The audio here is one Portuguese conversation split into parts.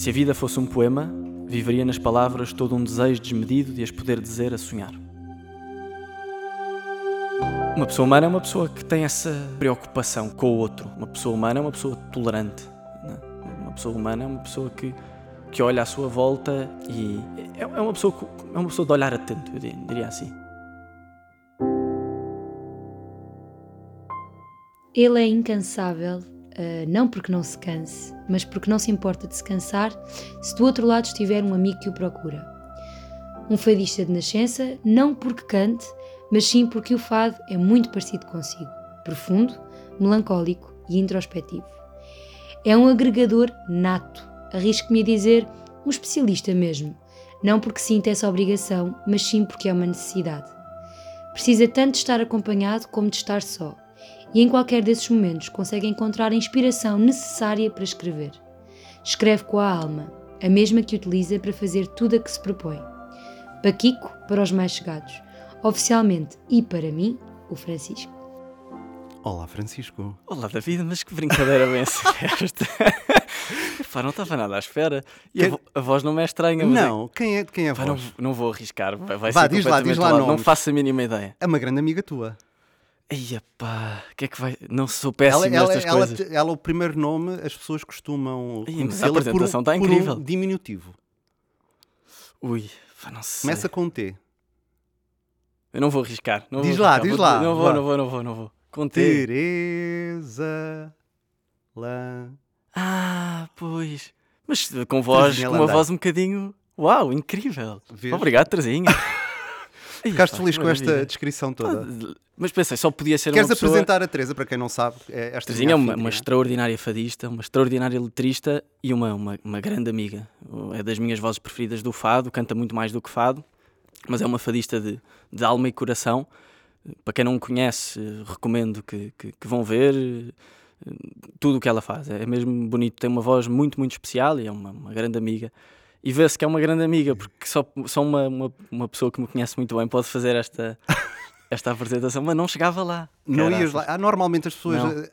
Se a vida fosse um poema, viveria nas palavras todo um desejo desmedido de as poder dizer a sonhar. Uma pessoa humana é uma pessoa que tem essa preocupação com o outro. Uma pessoa humana é uma pessoa tolerante. né? Uma pessoa humana é uma pessoa que, que olha à sua volta e é, é uma pessoa, é uma pessoa de olhar atento, eu di- diria assim. Ele é incansável, ah, não porque não se canse, mas porque não se importa de se cansar se do outro lado estiver um amigo que o procura. Um fadista de nascença, não porque cante, mas sim porque o fado é muito parecido consigo, profundo, melancólico e introspectivo. É um agregador nato, arrisco-me a dizer, um especialista mesmo, não porque sinta essa obrigação, mas sim porque é uma necessidade. Precisa tanto de estar acompanhado como de estar só e em qualquer desses momentos consegue encontrar a inspiração necessária para escrever. Escreve com a alma, a mesma que utiliza para fazer tudo a que se propõe. Paquico para os mais chegados, oficialmente e para mim, o Francisco. Olá, Francisco. Olá David, mas que brincadeira bem esta. Epá, não estava nada à espera. E a, Quem- vo- a voz não me é estranha. mas é Não, quem é, quem é a Pá, não, voz? não vou arriscar, vai, vai Vá, ser diz lá, diz lá. Não faço a mínima ideia. É uma grande amiga tua. Eia pá, o que é que vai. Não sou péssimo Ela, ela, nestas ela, coisas. ela, o primeiro nome, as pessoas costumam mas a apresentação um- está por incrível. um diminutivo. Ui, não sei. Começa com T. Eu não vou arriscar. Não Diz vou lá, arriscar. diz Vou- lá, Não vou, vá. não vou, não vou, não vou. Com T. Teresa. Lá. Ah, pois. Mas com voz, com uma voz um bocadinho. Uau, incrível. Vês? Obrigado, Terezinha. Ficaste feliz com esta descrição toda. Mas pensei, só podia ser Queres uma pessoa... apresentar a Teresa, para quem não sabe? É esta Terezinha é uma, uma extraordinária fadista, uma extraordinária letrista e uma, uma, uma grande amiga. É das minhas vozes preferidas do fado, canta muito mais do que fado, mas é uma fadista de, de alma e coração. Para quem não conhece, recomendo que, que, que vão ver eh, tudo o que ela faz. É mesmo bonito, tem uma voz muito, muito especial e é uma, uma grande amiga. E vê-se que é uma grande amiga, porque só, só uma, uma, uma pessoa que me conhece muito bem pode fazer esta, esta apresentação, mas não chegava lá. Não ias Caraças. lá. Ah, normalmente as pessoas Não. eh,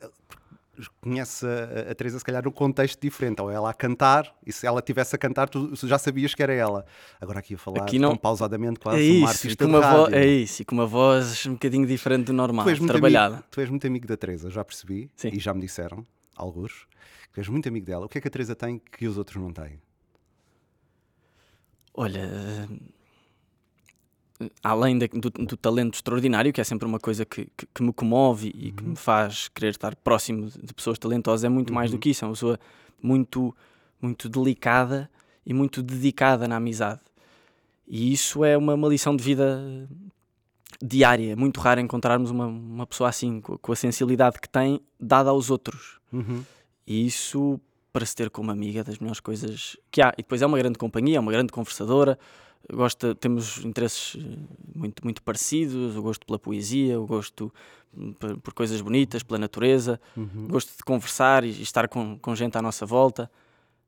conhecem a, a Teresa, se calhar, num contexto diferente. Ou ela a cantar, e se ela estivesse a cantar, tu já sabias que era ela. Agora aqui a falar Aqui não- tão pausadamente, quase É uma isso, artista com de uma vo- rádio. é isso, e com uma voz um bocadinho diferente do normal, Tu és, muito trabalhada. amigo, tu és muito amigo da Teresa, já percebi. Sim. E já me disseram, alguns, que és muito amigo dela. O que é que a Teresa tem que os outros não têm? Olha, além do, do talento extraordinário, que é sempre uma coisa que, que- que me comove e que me faz querer estar próximo de pessoas talentosas, é muito mais do que isso. É uma pessoa muito, muito delicada e muito dedicada na amizade. E isso é uma, uma lição de vida diária. É muito raro encontrarmos uma, uma pessoa assim, com, com a sensibilidade que tem, dada aos outros. Uhum. E isso, para se ter como amiga, é das melhores coisas que há. E depois é uma grande companhia, é uma grande conversadora. Gosta, temos interesses eh, muito, muito parecidos. O gosto pela poesia, o gosto hum, por, por coisas bonitas, pela natureza. Uhum. o Gosto de conversar e, estar com, com gente à nossa volta.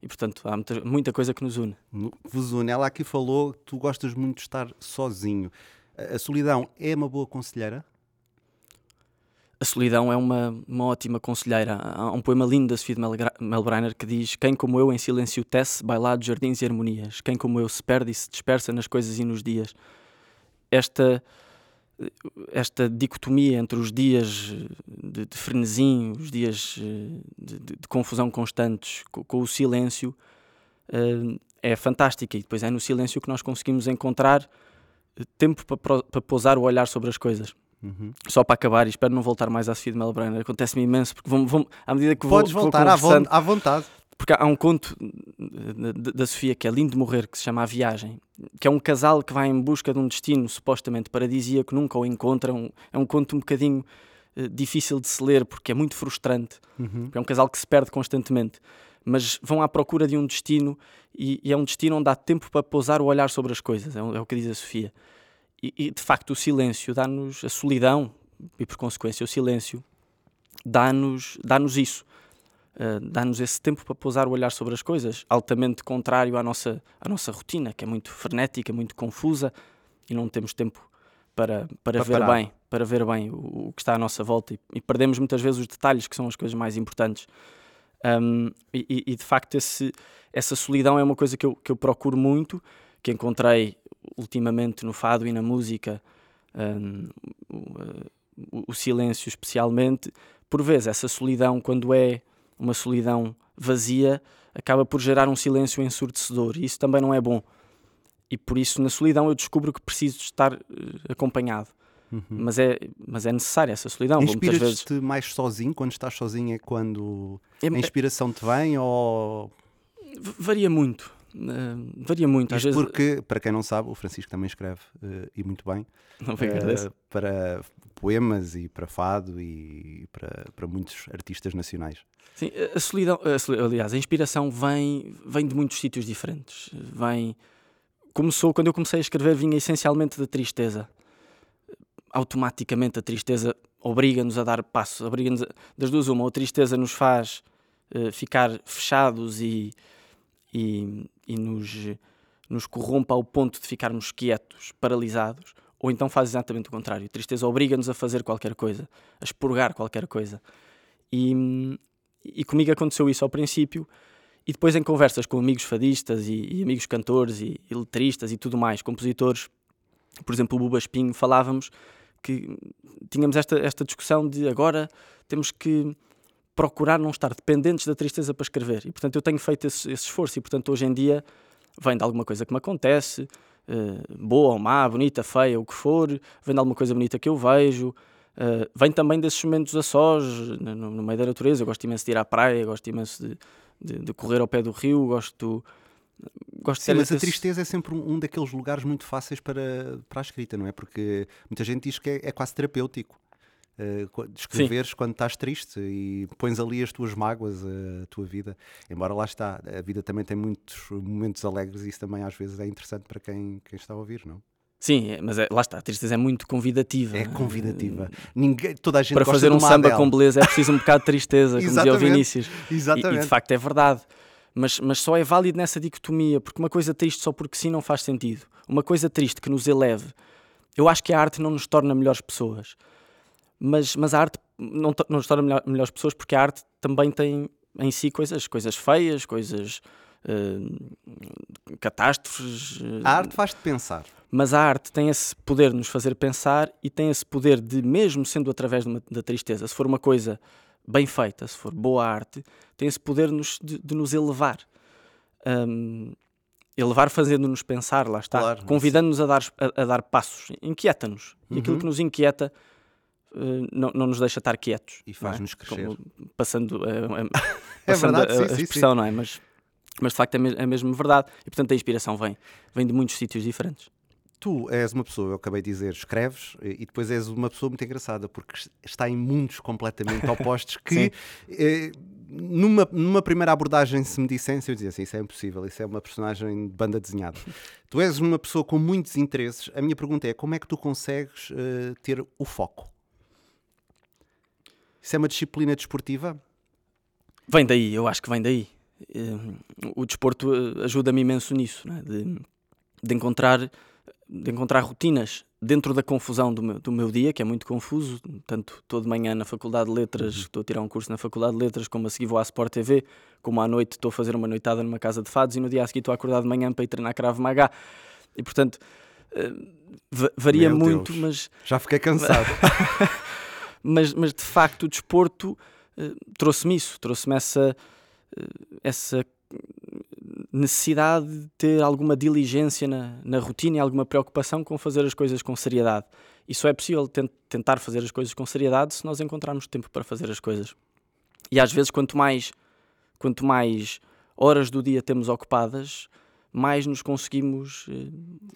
E, portanto, há muita, muita coisa que nos une. Vos une. Ela aqui falou que tu gostas muito de estar sozinho. A solidão é uma boa conselheira? A solidão é uma, uma ótima conselheira. Há um poema lindo da Sofia de Melbrenner que diz: Quem como eu em silêncio tece, bailados, jardins e harmonias. Quem como eu se perde e se dispersa nas coisas e nos dias. Esta, esta dicotomia entre os dias de, de frenesim, os dias eh, de, de- de confusão constantes, co- com, o silêncio, eh, é fantástica. E depois é no silêncio que nós conseguimos encontrar eh, tempo para, para pousar o olhar sobre as coisas Uhum. só para acabar, e espero não voltar mais à Sofia de Melbrenner, acontece-me imenso, porque vão, vão, à medida que Podes vou, vou voltar à, vontade. porque há um conto da- Sofia que é lindo de morrer, que se chama A Viagem, que é um casal que vai em busca de um destino supostamente paradisíaco, nunca o encontram, é um conto um bocadinho eh, difícil de se ler, porque é muito frustrante, Uhum. é um casal que se perde constantemente, mas vão à procura de um destino, e, e é um destino onde há tempo para pousar o olhar sobre as coisas, é, é o que diz a Sofia. E, e, de facto o silêncio dá-nos a solidão e por consequência o silêncio dá-nos dá-nos isso Uh, dá-nos esse tempo para pousar o olhar sobre as coisas altamente contrário à nossa à nossa rotina que é muito frenética muito confusa e não temos tempo para para, Para ver parar. bem para ver bem o, o que está à nossa volta e, e perdemos muitas vezes os detalhes que são as coisas mais importantes Um, e, e, de facto esse, essa solidão é uma coisa que eu, que eu procuro muito, que encontrei ultimamente no fado e na música, um, o, o, silêncio especialmente. Por vezes, essa solidão, quando é uma solidão vazia, acaba por gerar um silêncio ensurdecedor e isso também não é bom. E por isso, na solidão, eu descubro que preciso estar uh, acompanhado. Uhum. Mas, é, mas é necessária essa solidão. Inspiras-te vezes... mais sozinho? Quando estás sozinho é quando é, a inspiração te vem ou... Varia muito. Uh, varia muito. Às vezes... porque, para quem não sabe, o Francisco também escreve uh, e muito bem uh, para poemas e para fado e para, para muitos artistas nacionais. Sim, a solidão, a, aliás, a inspiração vem, vem de muitos sítios diferentes. Vem, começou, quando eu comecei a escrever, vinha essencialmente da tristeza. Automaticamente a tristeza obriga-nos a dar passos, obriga-nos das duas uma, a tristeza nos faz ficar fechados e, e, e nos, nos corrompa ao ponto de ficarmos quietos, paralisados, ou então faz exatamente o contrário. A tristeza obriga-nos a fazer qualquer coisa, a expurgar qualquer coisa. E, e comigo aconteceu isso ao princípio, e depois em conversas com amigos fadistas e, e amigos cantores e, e, letristas e tudo mais, compositores, por exemplo, o Buba Espinho, falávamos que tínhamos esta, esta discussão de agora temos que procurar não estar dependentes da tristeza para escrever. E, portanto, eu tenho feito esse, esse esforço e, portanto, hoje em dia vem de alguma coisa que me acontece, uh, boa ou má, bonita, feia, o que for, vem de alguma coisa bonita que eu vejo, uh, vem também desses momentos a sós, no, no, meio da natureza. Eu gosto imenso de ir à praia, gosto imenso de, de, de correr ao pé do rio, gosto. Gosto Sim, mas desse... a tristeza é sempre um, um, daqueles lugares muito fáceis para, para a escrita, não é? Porque muita gente diz que é, é quase terapêutico uh, escreveres Sim. quando estás triste e pões ali as tuas mágoas, a tua vida. Embora lá está, a vida também tem muitos momentos alegres e isso também às vezes é interessante para quem, quem está a ouvir, não? Sim, é, mas é, lá está, a tristeza é muito convidativa. É convidativa. Ninguém, toda a gente Para fazer um samba com beleza é preciso um bocado de tristeza, como dizia o Vinícius. Exatamente. E, e, de facto é verdade. Mas, mas só é válido nessa dicotomia, porque uma coisa triste só porque sim não faz sentido. Uma coisa triste que nos eleve. Eu acho que a arte não nos torna melhores pessoas mas, mas a arte não, não nos torna melhor, melhores pessoas porque a arte também tem em si coisas, coisas feias, coisas. Uh, catástrofes. Uh, a arte faz-te pensar. Mas a arte tem esse poder de nos fazer pensar e tem esse poder de, mesmo sendo através uma, da tristeza, se for uma coisa bem feita, se for boa arte, tem esse poder nos, de, de nos elevar. Um, elevar fazendo-nos pensar, lá está, claro, convidando-nos a dar, a, a, dar passos, inquieta-nos. Uhum. E aquilo uhum. que nos inquieta não, não, nos deixa estar quietos. E faz-nos é? crescer. Como, passando, é passando verdade, a, a, sim, expressão, sim. não é? Mas, mas de facto é, me, é mesmo verdade. E portanto a inspiração vem, vem de muitos sítios diferentes. Tu és uma pessoa, eu acabei de dizer, escreves e depois és uma pessoa muito engraçada porque está em mundos completamente opostos que eh, numa, numa primeira abordagem, se me dissessem, eu dizia assim: Isso é impossível, isso é uma personagem de banda desenhada. tu és uma pessoa com muitos interesses. A minha pergunta é: como é que tu consegues ter o foco? Isso é uma disciplina desportiva? Vem daí, eu acho que vem daí. Eh, o desporto eh, ajuda-me imenso nisso, é? de, de, encontrar, de encontrar rotinas dentro da confusão do meu, do meu dia, que é muito confuso. Tanto estou de manhã na Faculdade de Letras, uhum. estou a tirar um curso na Faculdade de Letras, como a seguir vou à Sport TV, como à noite estou a fazer uma noitada numa casa de fados e no dia a seguir estou a acordar de manhã para ir treinar Krav Maga. E portanto, eh, varia meu muito, Deus. mas. Já fiquei cansado. mas, mas de facto o desporto uh, trouxe-me isso, trouxe-me essa, uh, essa necessidade de ter alguma diligência na, na rotina e alguma preocupação com fazer as coisas com seriedade. E só é possível tent, tentar fazer as coisas com seriedade se nós encontrarmos tempo para fazer as coisas. E às vezes, quanto mais, quanto mais horas do dia temos ocupadas, mais nos conseguimos uh,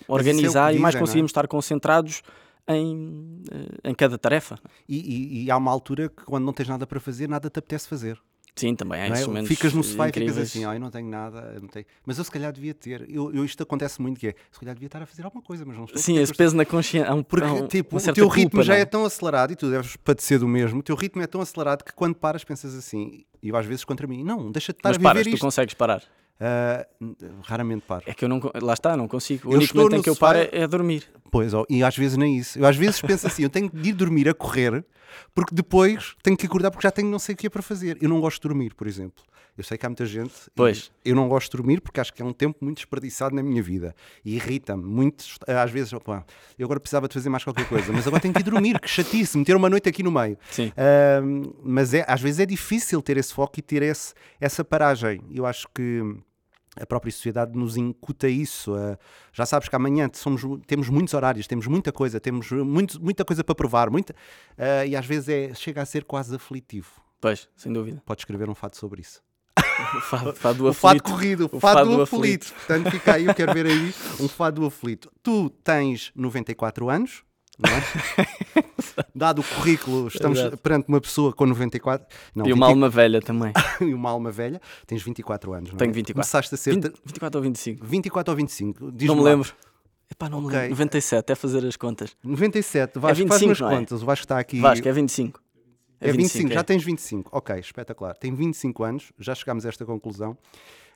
organizar é e mais conseguimos é? estar concentrados em, eh, em cada tarefa. E, e, e, há uma altura que quando não tens nada para fazer, nada te apetece fazer. Sim, também há é? Ficas no sofá incríveis. e ficas assim, oh, eu não tenho nada, não tenho... mas eu se calhar devia ter. Eu, eu, isto acontece muito que é, se calhar devia estar a fazer alguma coisa, mas não estou. Sim, esse peso na consciência. Um, Porque um, tipo, o teu ritmo culpa, já não? é tão acelerado e tu deves padecer do mesmo. O teu ritmo é tão acelerado que quando paras pensas assim, e eu às vezes contra mim, não, deixa de estar mas a viver paras, isto. tu consegues parar. Uh, raramente paro. É que eu não. Lá está, não consigo. O eu único momento em que eu paro é, é dormir. Pois, oh, e às vezes nem isso. Eu às vezes penso assim: eu tenho de ir dormir a correr, porque depois tenho que acordar porque já tenho não sei o que é para fazer. Eu não gosto de dormir, por exemplo. Eu sei que há muita gente. Pois. Eu não gosto de dormir porque acho que é um tempo muito desperdiçado na minha vida. E irrita-me. Muito, às vezes, opa, eu agora precisava de fazer mais qualquer coisa, mas agora tenho que ir dormir, que chatice, meter uma noite aqui no meio. Sim. Uh, mas é, às vezes é difícil ter esse foco e ter esse, essa paragem. Eu acho que a própria sociedade nos incuta isso. Já sabes que amanhã somos, temos muitos horários, temos muita coisa, temos muito, muita coisa para provar, muita, uh, e às vezes é, chega a ser quase aflitivo. Pois, sem dúvida. Pode escrever um fato sobre isso. O fado, fado do o fado corrido, o fado, fado do aflito. aflito. Portanto, fica aí, eu quero ver aí um fado do aflito. Tu tens 94 anos, não é? Dado o currículo, estamos Exato. perante uma pessoa com 94. Não, e uma 20... alma velha também. e uma alma velha. Tens 24 anos, não é? Tenho 24. Começaste a ser. 20, 24 ou 25? 24 ou 25. Não me lá. lembro. Epá, não okay. me lembro. 97, é fazer as contas. 97, Vasco, é 25, faz umas é? contas. O Vasco está aqui. Vasco, é 25. É, é 25, 25 é. já tens 25. Ok, espetacular. Tem 25 anos, já chegámos a esta conclusão.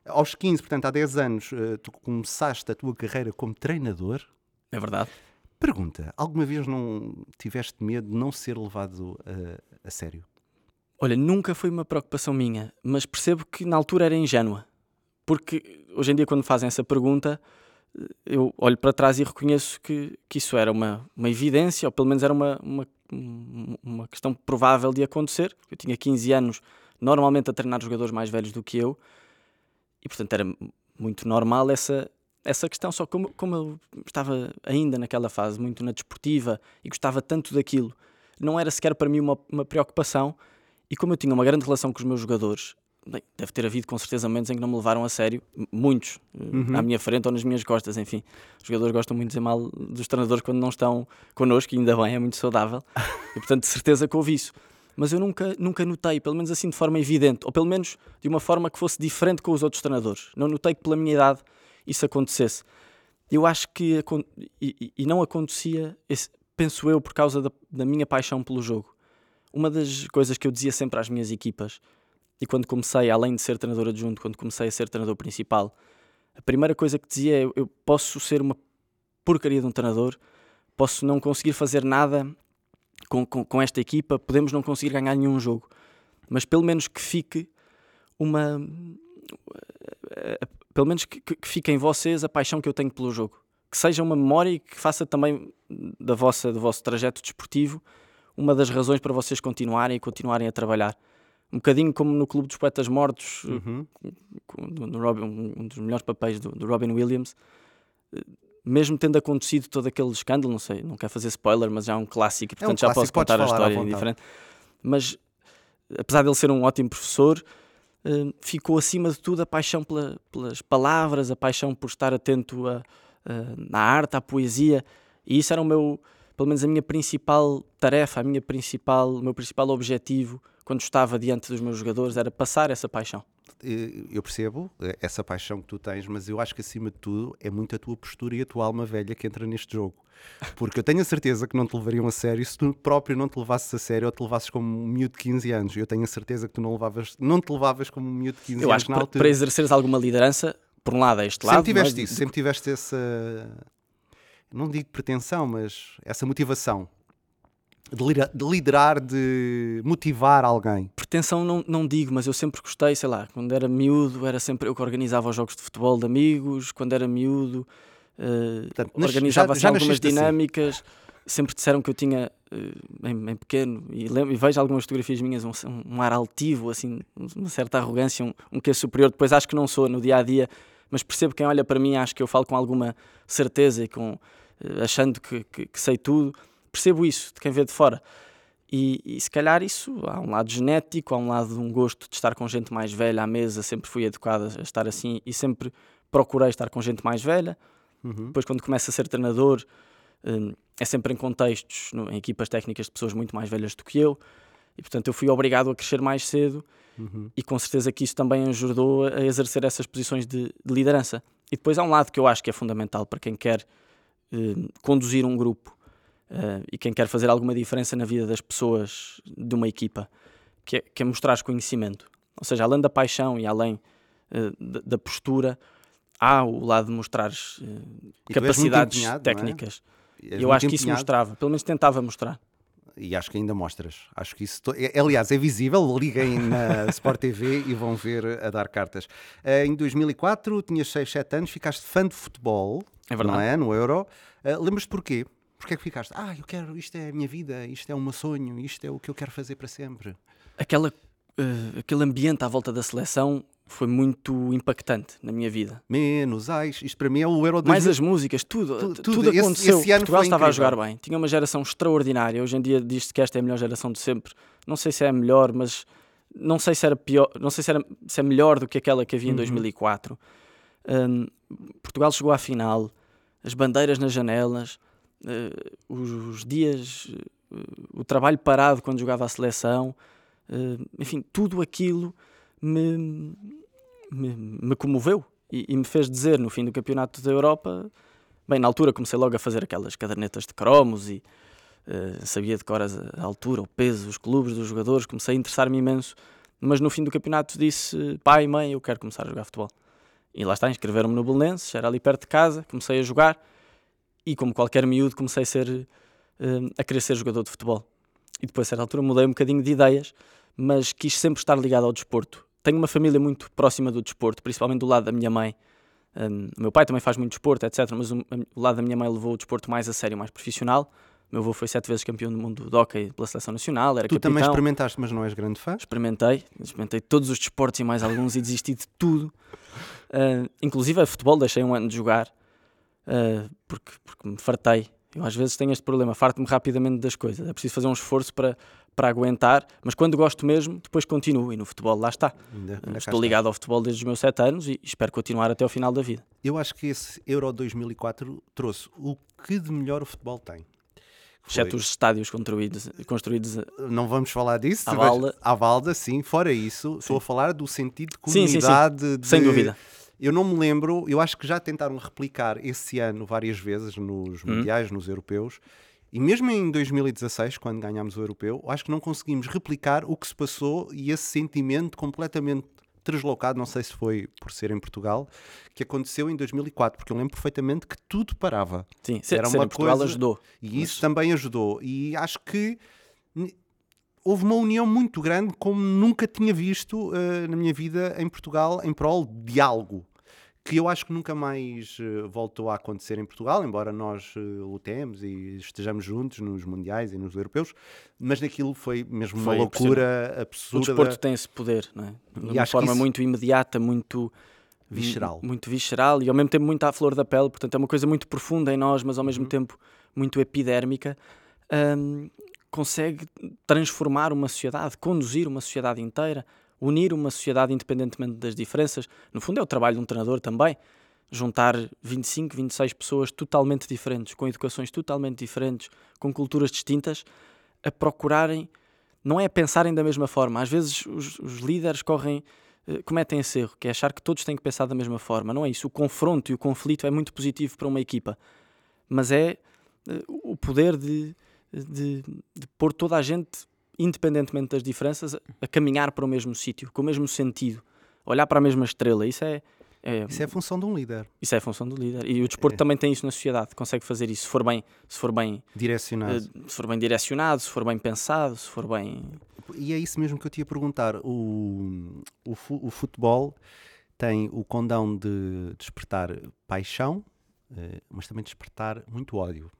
Aos 15, portanto, há 10 anos, eh, tu começaste a tua carreira como treinador. É verdade. Pergunta: alguma vez não tiveste medo de não ser levado a, a sério? Olha, nunca foi uma preocupação minha, mas percebo que na altura era ingênua. Porque hoje em dia, quando fazem essa pergunta, eu olho para trás e reconheço que, que isso era uma, uma evidência, ou pelo menos era uma, uma uma questão provável de acontecer. Eu tinha 15 anos, normalmente a treinar jogadores mais velhos do que eu, e portanto era muito normal essa, essa questão. Só como, como eu estava ainda naquela fase, muito na desportiva, e gostava tanto daquilo, não era sequer para mim uma, uma preocupação. E como eu tinha uma grande relação com os meus jogadores, Bem, deve ter havido com certeza momentos em que não me levaram a sério, muitos, eh, uhum. à minha frente ou nas minhas costas, enfim. Os jogadores gostam muito de dizer mal dos treinadores quando não estão connosco, e ainda bem, é muito saudável. e portanto, de certeza que houve isso. Mas eu nunca, nunca notei, pelo menos assim de forma evidente, ou pelo menos de uma forma que fosse diferente com os outros treinadores. Não notei que pela minha idade isso acontecesse. Eu acho que, e, e não acontecia, esse, penso eu, por causa da, da minha paixão pelo jogo. Uma das coisas que eu dizia sempre às minhas equipas e quando comecei, além de ser treinador adjunto, quando comecei a ser treinador principal, a primeira coisa que dizia é: eu posso ser uma porcaria de um treinador, posso não conseguir fazer nada com, com, com esta equipa, podemos não conseguir ganhar nenhum jogo, mas pelo menos que fique uma. Pelo menos que, que, que fique em vocês a paixão que eu tenho pelo jogo. Que seja uma memória e que faça também da vossa, do vosso trajeto desportivo uma das razões para vocês continuarem e continuarem a trabalhar um bocadinho como no Clube dos Poetas Mortos, uhum. no Robin, um dos melhores papéis do, do, Robin Williams, eh, mesmo tendo acontecido todo aquele escândalo, não sei, não quero fazer spoiler, mas já é um clássico, portanto é um já clássico, posso contar a história diferente. Mas apesar de ele ser um ótimo professor, ficou acima de tudo a paixão pela, pelas palavras, a paixão por estar atento a, a, à arte, à poesia, e isso era o meu, pelo menos a minha principal tarefa, a minha principal, o meu principal objetivo quando estava diante dos meus jogadores era passar essa paixão. Eu percebo eh, essa paixão que tu tens, mas eu acho que acima de tudo é muito a tua postura e a tua alma velha que entra neste jogo. Porque eu tenho a certeza que não te levariam a sério se tu próprio não te levasses a sério ou te levasses como um miúdo de 15 anos. Eu tenho a certeza que tu não, levavas, não te levavas como um miúdo de 15 eu anos. Eu acho que para, para exerceres alguma liderança, por um lado, é este sempre lado. Tiveste isso, sempre tiveste essa. Não digo pretensão, mas essa motivação de liderar, de, motivar alguém? Pretensão não, não digo, mas eu sempre gostei, sei lá, quando era miúdo era sempre eu que organizava os jogos de futebol de amigos, quando era miúdo uh, Portanto, organizava já, já algumas assim. dinâmicas, assim. sempre disseram que eu tinha uh, em, pequeno, e, lembro, e, vejo algumas fotografias minhas, um, um ar altivo, assim, uma certa arrogância, um, um que é superior, depois acho que não sou no dia a dia, mas percebo quem olha para mim, acho que eu falo com alguma certeza e com, uh, achando que, que, que sei tudo percebo isso de quem vê de fora. E, e, se calhar isso há um lado genético, há um lado de um gosto de estar com gente mais velha à mesa, sempre fui educado a estar assim e sempre procurei estar com gente mais velha. Uhum. Depois, quando começo a ser treinador, hum, é sempre em contextos, em equipas técnicas de pessoas muito mais velhas do que eu, e portanto eu fui obrigado a crescer mais cedo. Uhum. E com certeza que isso também ajudou a exercer essas posições de, de, liderança. E depois há um lado que eu acho que é fundamental para quem quer hum, conduzir um grupo uh, e quem quer fazer alguma diferença na vida das pessoas de uma equipa, que é, que é mostrar conhecimento. Ou seja, além da paixão e além uh, da, postura, há o lado de mostrar uh, capacidades técnicas. É? Eu acho que isso mostrava, pelo menos tentava mostrar e acho que ainda mostras. Acho que isso. É, aliás, é visível. Liguem na Sport TV e vão ver a dar cartas. Em 2004, tinhas 6, 7 anos, ficaste fã de futebol. É verdade. Não é? No Euro. Lembras-te porquê? Porquê é que ficaste? Ah, eu quero, isto é a minha vida, isto é o meu sonho, isto é o que eu quero fazer para sempre. Aquela, uh, aquele ambiente à volta da seleção foi muito impactante na minha vida. Menos, ai, isto para mim é o Euro 2000. Mais as músicas, tudo, tudo, tudo aconteceu. Esse, esse Portugal estava incrível. a jogar bem, tinha uma geração extraordinária. Hoje em dia diz-se que esta é a melhor geração de sempre. Não sei se é a melhor, mas não sei se era pior, não sei se, era, se é melhor do que aquela que havia em 2004. Uhum. Um, Portugal chegou à final, as bandeiras nas janelas, uh, os, os, dias, uh, o trabalho parado quando jogava a seleção, uh, enfim, tudo aquilo me, me, me comoveu e, e, me fez dizer no fim do Campeonato da Europa. Bem, na altura comecei logo a fazer aquelas cadernetas de cromos e sabia de cor a altura, o peso, os clubes dos jogadores, comecei a interessar-me imenso. Mas no fim do campeonato disse: pai, mãe, eu quero começar a jogar futebol. E lá está, inscreveram-me no Belenenses, era ali perto de casa, comecei a jogar e, como qualquer miúdo, comecei a, ser, uh, a querer ser jogador de futebol. E depois, a certa altura, mudei um bocadinho de ideias, mas quis sempre estar ligado ao desporto tenho uma família muito próxima do desporto, principalmente do lado da minha mãe. Um, o meu pai também faz muito desporto, etc. Mas o, o, lado da minha mãe levou o desporto mais a sério, mais profissional. O meu avô foi sete vezes campeão do mundo de hockey pela seleção nacional, era tu capitão. também experimentaste, mas não és grande fã? Experimentei, experimentei todos os desportos e mais alguns e desisti de tudo. Uh, inclusive a futebol deixei um ano de jogar uh, porque, porque me fartei. Eu às vezes tenho este problema, farto-me rapidamente das coisas. É preciso fazer um esforço para, para aguentar, mas quando gosto mesmo, depois continuo. E no futebol, lá está. Ainda, ainda Estou ligado ao futebol desde os meus 7 anos e espero continuar até ao final da vida. Eu acho que esse Euro 2004 trouxe o que de melhor o futebol tem. Exceto os estádios construídos, construídos Não vamos falar disso. À balda. À balda, sim. Fora isso, sim. estou a falar do sentido de comunidade. Sim, sim, sim. De... Sem dúvida. Eu não me lembro, eu acho que já tentaram replicar esse ano várias vezes nos hum. mundiais, nos europeus, e mesmo em 2016, quando ganhámos o europeu, acho que não conseguimos replicar o que se passou e esse sentimento completamente deslocado, não sei se foi por ser em Portugal, que aconteceu em 2004, porque eu lembro perfeitamente que tudo parava. Sim, ser, Era ser uma em Portugal coisa, ajudou. E mas... isso também ajudou. E acho que houve uma união muito grande, como nunca tinha visto uh, na minha vida em Portugal, em prol de algo que eu acho que nunca mais uh, voltou a acontecer em Portugal, embora nós uh, lutemos e estejamos juntos nos mundiais e nos europeus, mas naquilo foi mesmo foi uma loucura absurda. O desporto tem esse poder, não é? De uma forma isso... muito imediata, muito visceral. Muito visceral e ao mesmo tempo muito à flor da pele, portanto é uma coisa muito profunda em nós, mas ao mesmo uhum. tempo muito epidérmica. Um, consegue transformar uma sociedade, conduzir uma sociedade inteira unir uma sociedade independentemente das diferenças. No fundo, é o trabalho de um treinador também. Juntar 25, 26 pessoas totalmente diferentes, com educações totalmente diferentes, com culturas distintas, a procurarem, não é a pensarem da mesma forma. Às vezes os, os líderes correm, eh, cometem esse erro, que é achar que todos têm que pensar da mesma forma. Não é isso. O confronto e o conflito é muito positivo para uma equipa, mas é eh, o poder de, de, de pôr toda a gente independentemente das diferenças, a caminhar para o mesmo sítio, com o mesmo sentido, olhar para a mesma estrela. Isso é, é, isso é a função de um líder. Isso é a função do líder. E o desporto é. também tem isso na sociedade, consegue fazer isso se for bem, se for bem direcionado, uh, se for bem direcionado, se for bem pensado, se for bem. E é isso mesmo que eu te ia perguntar. O, o, o futebol tem o condão de despertar paixão, uh, mas também despertar muito ódio.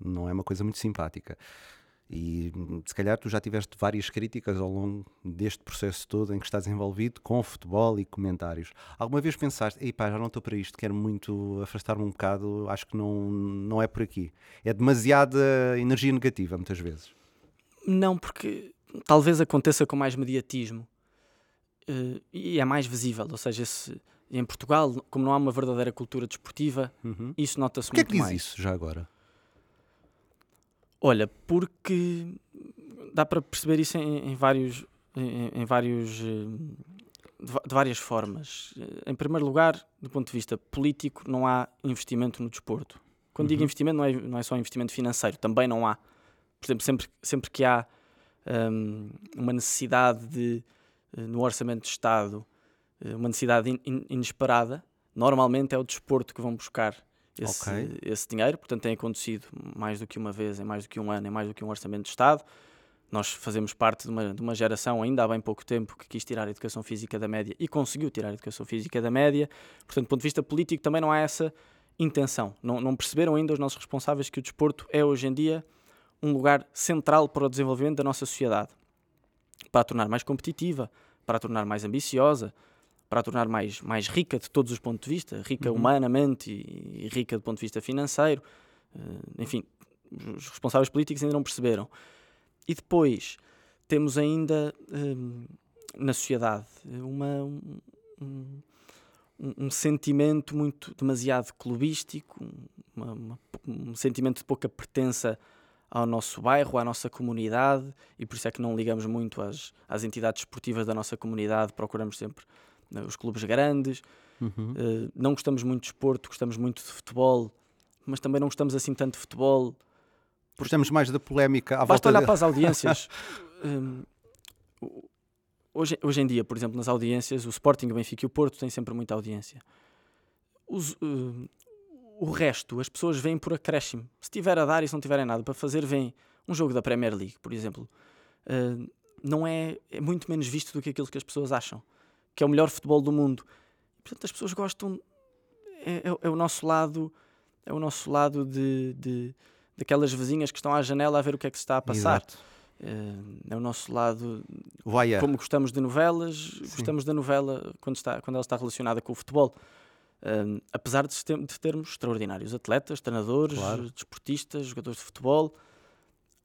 Não é uma coisa muito simpática. E se calhar tu já tiveste várias críticas ao longo deste processo todo em que estás envolvido com futebol e comentários. Alguma vez pensaste, ei pá, já não estou para isto, quero muito afastar-me um bocado, acho que não, não é por aqui. É demasiada energia negativa, muitas vezes. Não, porque talvez aconteça com mais mediatismo uh, e é mais visível. Ou seja, se, em Portugal, como não há uma verdadeira cultura desportiva, uhum. isso nota-se muito mais. O que é que diz isso já agora? Olha, porque dá para perceber isso em, em vários, em, em vários eh, de várias formas. Em primeiro lugar, do ponto de vista político, não há investimento no desporto. Quando uhum. digo investimento, não é, não é só investimento financeiro, também não há. Por exemplo, sempre, sempre que há um, uma necessidade de, eh, no orçamento de Estado eh, uma necessidade in, in, inesperada, normalmente é o desporto que vão buscar esse, Ok. esse dinheiro. Portanto, tem acontecido mais do que uma vez, em mais do que um ano, em mais do que um orçamento de Estado. Nós fazemos parte de uma, de uma geração, ainda há bem pouco tempo, que quis tirar a educação física da média e conseguiu tirar a educação física da média. Portanto, do ponto de vista político, também não há essa intenção. Não, não perceberam ainda os nossos responsáveis que o desporto é, hoje em dia, um lugar central para o desenvolvimento da nossa sociedade. Para a tornar mais competitiva, para a tornar mais ambiciosa, para a tornar mais, mais rica de todos os pontos de vista, rica humanamente e, e rica do ponto de vista financeiro. Eh, enfim, os responsáveis políticos ainda não perceberam. E depois temos ainda hum, na sociedade uma, um, um- um sentimento muito demasiado clubístico, uma- uma- um sentimento de pouca pertença ao nosso bairro, à nossa comunidade, e por isso é que não ligamos muito às, às entidades esportivas da nossa comunidade, procuramos sempre os clubes grandes. Uhum. Eh, não gostamos muito de esporte, gostamos muito de futebol, mas também não gostamos assim tanto de futebol. Gostamos mais da polémica à Basta volta olhar de- para as audiências. Hum, o- hoje, hoje em dia, por exemplo, nas audiências, o Sporting, o Benfica e o Porto têm sempre muita audiência. Os, hum, o resto, as pessoas vêm por acréscimo. Se tiver a dar e se não tiverem nada para fazer, vêm um jogo da Premier League, por exemplo. Hum, não é, é muito menos visto do que aquilo que as pessoas acham, que é o melhor futebol do mundo. Portanto, as pessoas gostam. É, é- é o nosso lado, é o nosso lado de, de daquelas vizinhas que estão à janela a ver o que é que se está a passar. Exato. É, é o nosso lado, Voyeur. como gostamos de novelas, gostamos da novela quando, está, quando ela está relacionada com o futebol. Um, apesar de, de termos extraordinários atletas, treinadores, Claro. desportistas, jogadores de futebol,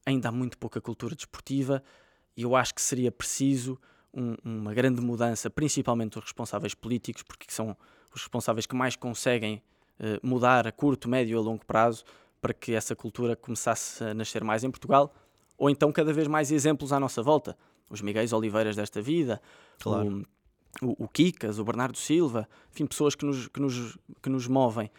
ainda há muito pouca cultura desportiva e eu acho que seria preciso um- uma grande mudança, principalmente dos responsáveis políticos, porque são os responsáveis que mais conseguem eh, mudar a curto, médio e a longo prazo para que essa cultura começasse a nascer mais em Portugal, ou então cada vez mais exemplos à nossa volta. Os Miguéis Oliveiras desta vida, Claro. o, o, o Kikas, o Bernardo Silva, enfim, pessoas que nos, que nos, que nos movem,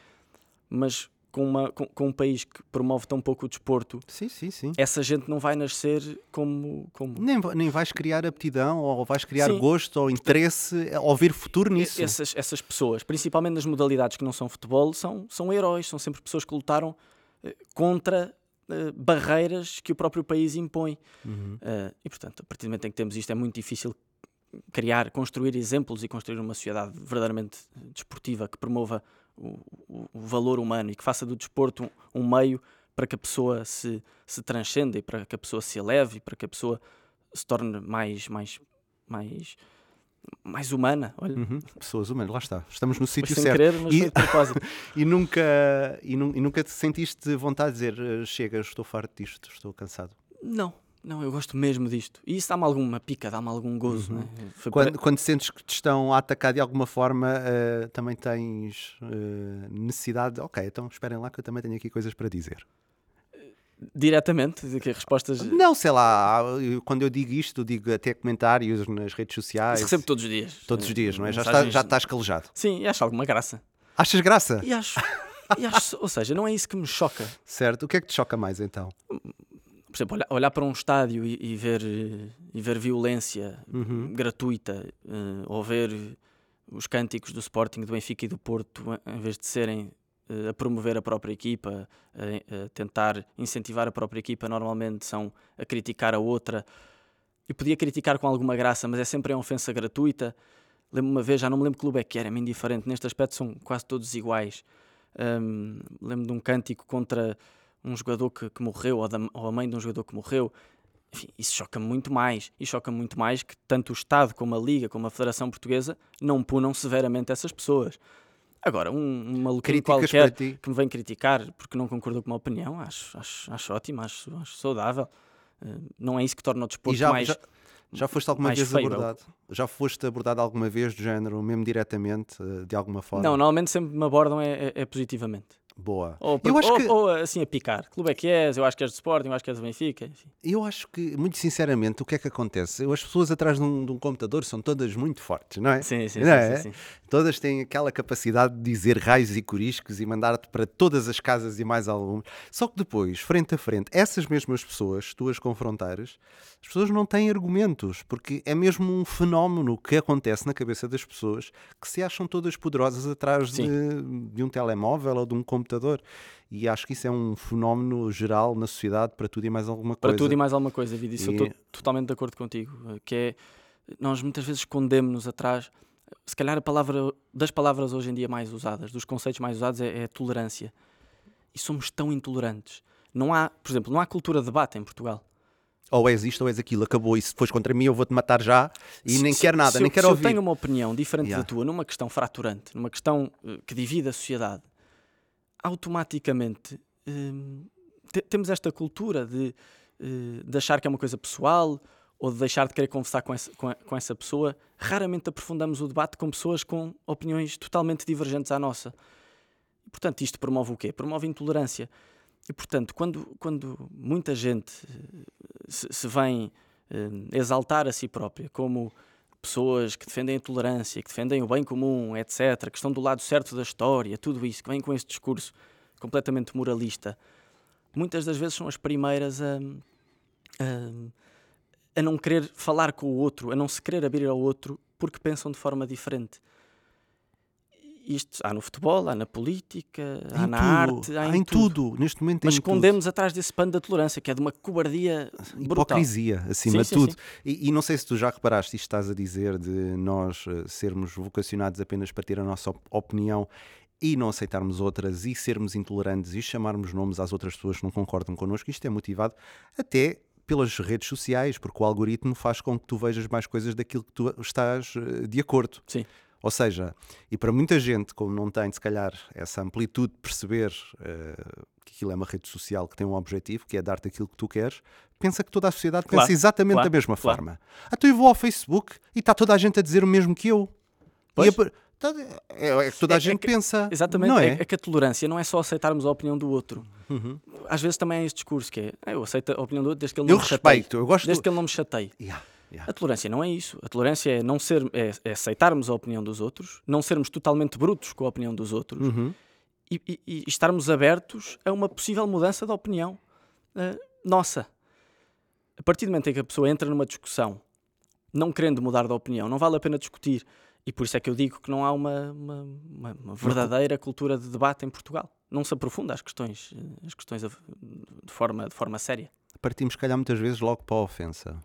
mas com, uma, com, com um país que promove tão pouco o desporto, Sim, sim, sim. essa gente não vai nascer como. como Nem, nem vais criar aptidão ou vais criar Sim. gosto ou interesse ou ver futuro nisso. essas, essas pessoas, principalmente nas modalidades que não são futebol, são, são heróis, são sempre pessoas que lutaram eh, contra eh, barreiras que o próprio país impõe. Uhum. Eh, e, portanto, a partir do momento em que temos isto, é muito difícil criar, construir exemplos e construir uma sociedade verdadeiramente desportiva que promova o, o- o valor humano e que faça do desporto um, um meio para que a pessoa se, se transcenda e para que a pessoa se eleve e para que a pessoa se torne mais, mais, mais, mais humana. Olha, Uhum. Pessoas humanas, lá está. Estamos no sítio certo. querer, E-. E nunca, e, nu- e nunca te sentiste vontade de dizer "Eh, chega, estou farto disto, estou cansado. Não, não, eu gosto mesmo disto. E isso dá-me alguma pica, dá-me algum gozo. né? Foi Quando, para- quando sentes que te estão a atacar de alguma forma, eh, também tens eh, necessidade. Ok, então esperem lá que eu também tenho aqui coisas para dizer. Diretamente, que respostas. Não, sei lá, quando eu digo isto, digo até comentários nas redes sociais. Isso recebo todos os dias. todos os dias, não é? Já, está, já estás calejado. Sim, e acho alguma graça. Achas graça? E acho, e acho, ou seja, não é isso que me choca. Certo. O que é que te choca mais então? Por exemplo, olhar, olhar para um estádio e, e ver, e ver violência Uhum. gratuita, eh, ou ver os cânticos do Sporting, do Benfica e do Porto, em vez de serem eh, a promover a própria equipa, a, a tentar incentivar a própria equipa, normalmente são a criticar a outra. E podia criticar com alguma graça, mas é sempre em ofensa gratuita. Lembro uma vez, já não me lembro que clube é que era, é-me indiferente. Neste aspecto são quase todos iguais. Hum, lembro de um cântico contra um jogador que, que morreu, ou, da, ou a mãe de um jogador que morreu. Enfim, isso choca-me muito mais. E choca-me muito mais que tanto o Estado, como a Liga, como a Federação Portuguesa não punam severamente essas pessoas. Agora, um, um maluquinho qualquer que me vem criticar porque não concordou com uma opinião, acho, acho, acho ótimo, acho, acho saudável. Eh, não é isso que torna o desporto já, mais. já, já foste alguma vez feio, abordado? Já foste abordado alguma vez do género, mesmo diretamente, eh, de alguma forma? Não, normalmente sempre me abordam é, é- é positivamente. Boa. Ou, Eu acho ou- que- ou, assim a picar. Clube é que és, eu acho que és de Sporting, eu acho que és do Benfica. enfim. Eu acho que, muito sinceramente, o que é que acontece? Eu- As pessoas atrás de um, de um computador são todas muito fortes, não é? Sim, sim, Não sim, é? sim, sim. Todas têm aquela capacidade de dizer raios e coriscos e mandar-te para todas as casas e mais algumas. Só que depois, frente a frente, essas mesmas pessoas, tu as confrontares, as pessoas não têm argumentos, porque é mesmo um fenómeno que acontece na cabeça das pessoas que se acham todas poderosas atrás de, de um telemóvel ou de um computador. E acho que isso é um fenómeno geral na sociedade para tudo e mais alguma Para coisa. tudo e mais alguma coisa, Vida. Isso eu E- estou totalmente de acordo contigo. Que é, nós muitas vezes escondemos-nos atrás. Se calhar a palavra, das palavras hoje em dia mais usadas, dos conceitos mais usados, é, é tolerância. E somos tão intolerantes. Não há, por exemplo, não há cultura de debate em Portugal. Ou és isto ou és aquilo, acabou. E se fores contra mim, eu vou-te matar já e Se- nem se- quero nada, se nem eu, quero se ouvir. eu tenho uma opinião diferente Yeah. da tua numa questão fraturante, numa questão eh, que divide a sociedade, automaticamente hum, te- temos esta cultura de, eh, de achar que é uma coisa pessoal ou de deixar de querer conversar com essa, com, a- com essa pessoa. Raramente aprofundamos o debate com pessoas com opiniões totalmente divergentes à nossa. Portanto, isto promove o quê? Promove intolerância. E, portanto, quando, quando muita gente eh, se, se vem eh, exaltar a si própria como pessoas que defendem a tolerância, que defendem o bem comum, etc., que estão do lado certo da história, tudo isso, que vêm com esse discurso completamente moralista, muitas das vezes são as primeiras a, a, a não querer falar com o outro, a não se querer abrir ao outro porque pensam de forma diferente. Isto há no futebol, há na política, há Em na tudo, arte, há há em, tudo. tudo. Neste momento Mas em tudo. escondemos atrás desse pano da tolerância, que é de uma cobardia brutal. Hipocrisia, acima Sim, de sim, tudo. sim. E, e não sei se tu já reparaste isto estás a dizer de nós eh, sermos vocacionados apenas para ter a nossa op- opinião e não aceitarmos outras e sermos intolerantes e chamarmos nomes às outras pessoas que não concordam connosco. Isto é motivado até pelas redes sociais, porque o algoritmo faz com que tu vejas mais coisas daquilo que tu estás eh, de acordo. Sim. Ou seja, e para muita gente, como não tem, se calhar, essa amplitude de perceber eh, que aquilo é uma rede social que tem um objetivo, que é dar-te aquilo que tu queres, pensa que toda a sociedade Claro, pensa exatamente claro, da mesma claro. forma. Então eu vou ao Facebook e está toda a gente a dizer o mesmo que eu. Pois. tá- é, é que toda É- a é gente que- pensa. Exatamente, Não é? é? é que a tolerância não é só aceitarmos a opinião do outro. Uhum. Às vezes também é este discurso que é "Ah, eu aceito a opinião do outro desde que ele Eu não me chateie. respeito, eu gosto. Desde que ele não me chateie. Yeah, yeah. A tolerância não é isso. A tolerância é não ser, é, é aceitarmos a opinião dos outros, não sermos totalmente brutos com a opinião dos outros Uhum. e, e- e estarmos abertos a uma possível mudança de opinião eh, nossa. A partir do momento em que a pessoa entra numa discussão, não querendo mudar de opinião, não vale a pena discutir. E por isso é que eu digo que não há uma, uma- uma- uma verdadeira cultura de debate em Portugal. Não se aprofunda as questões, eh, as questões de forma, de forma séria. Partimos, calhar, muitas vezes logo para a ofensa.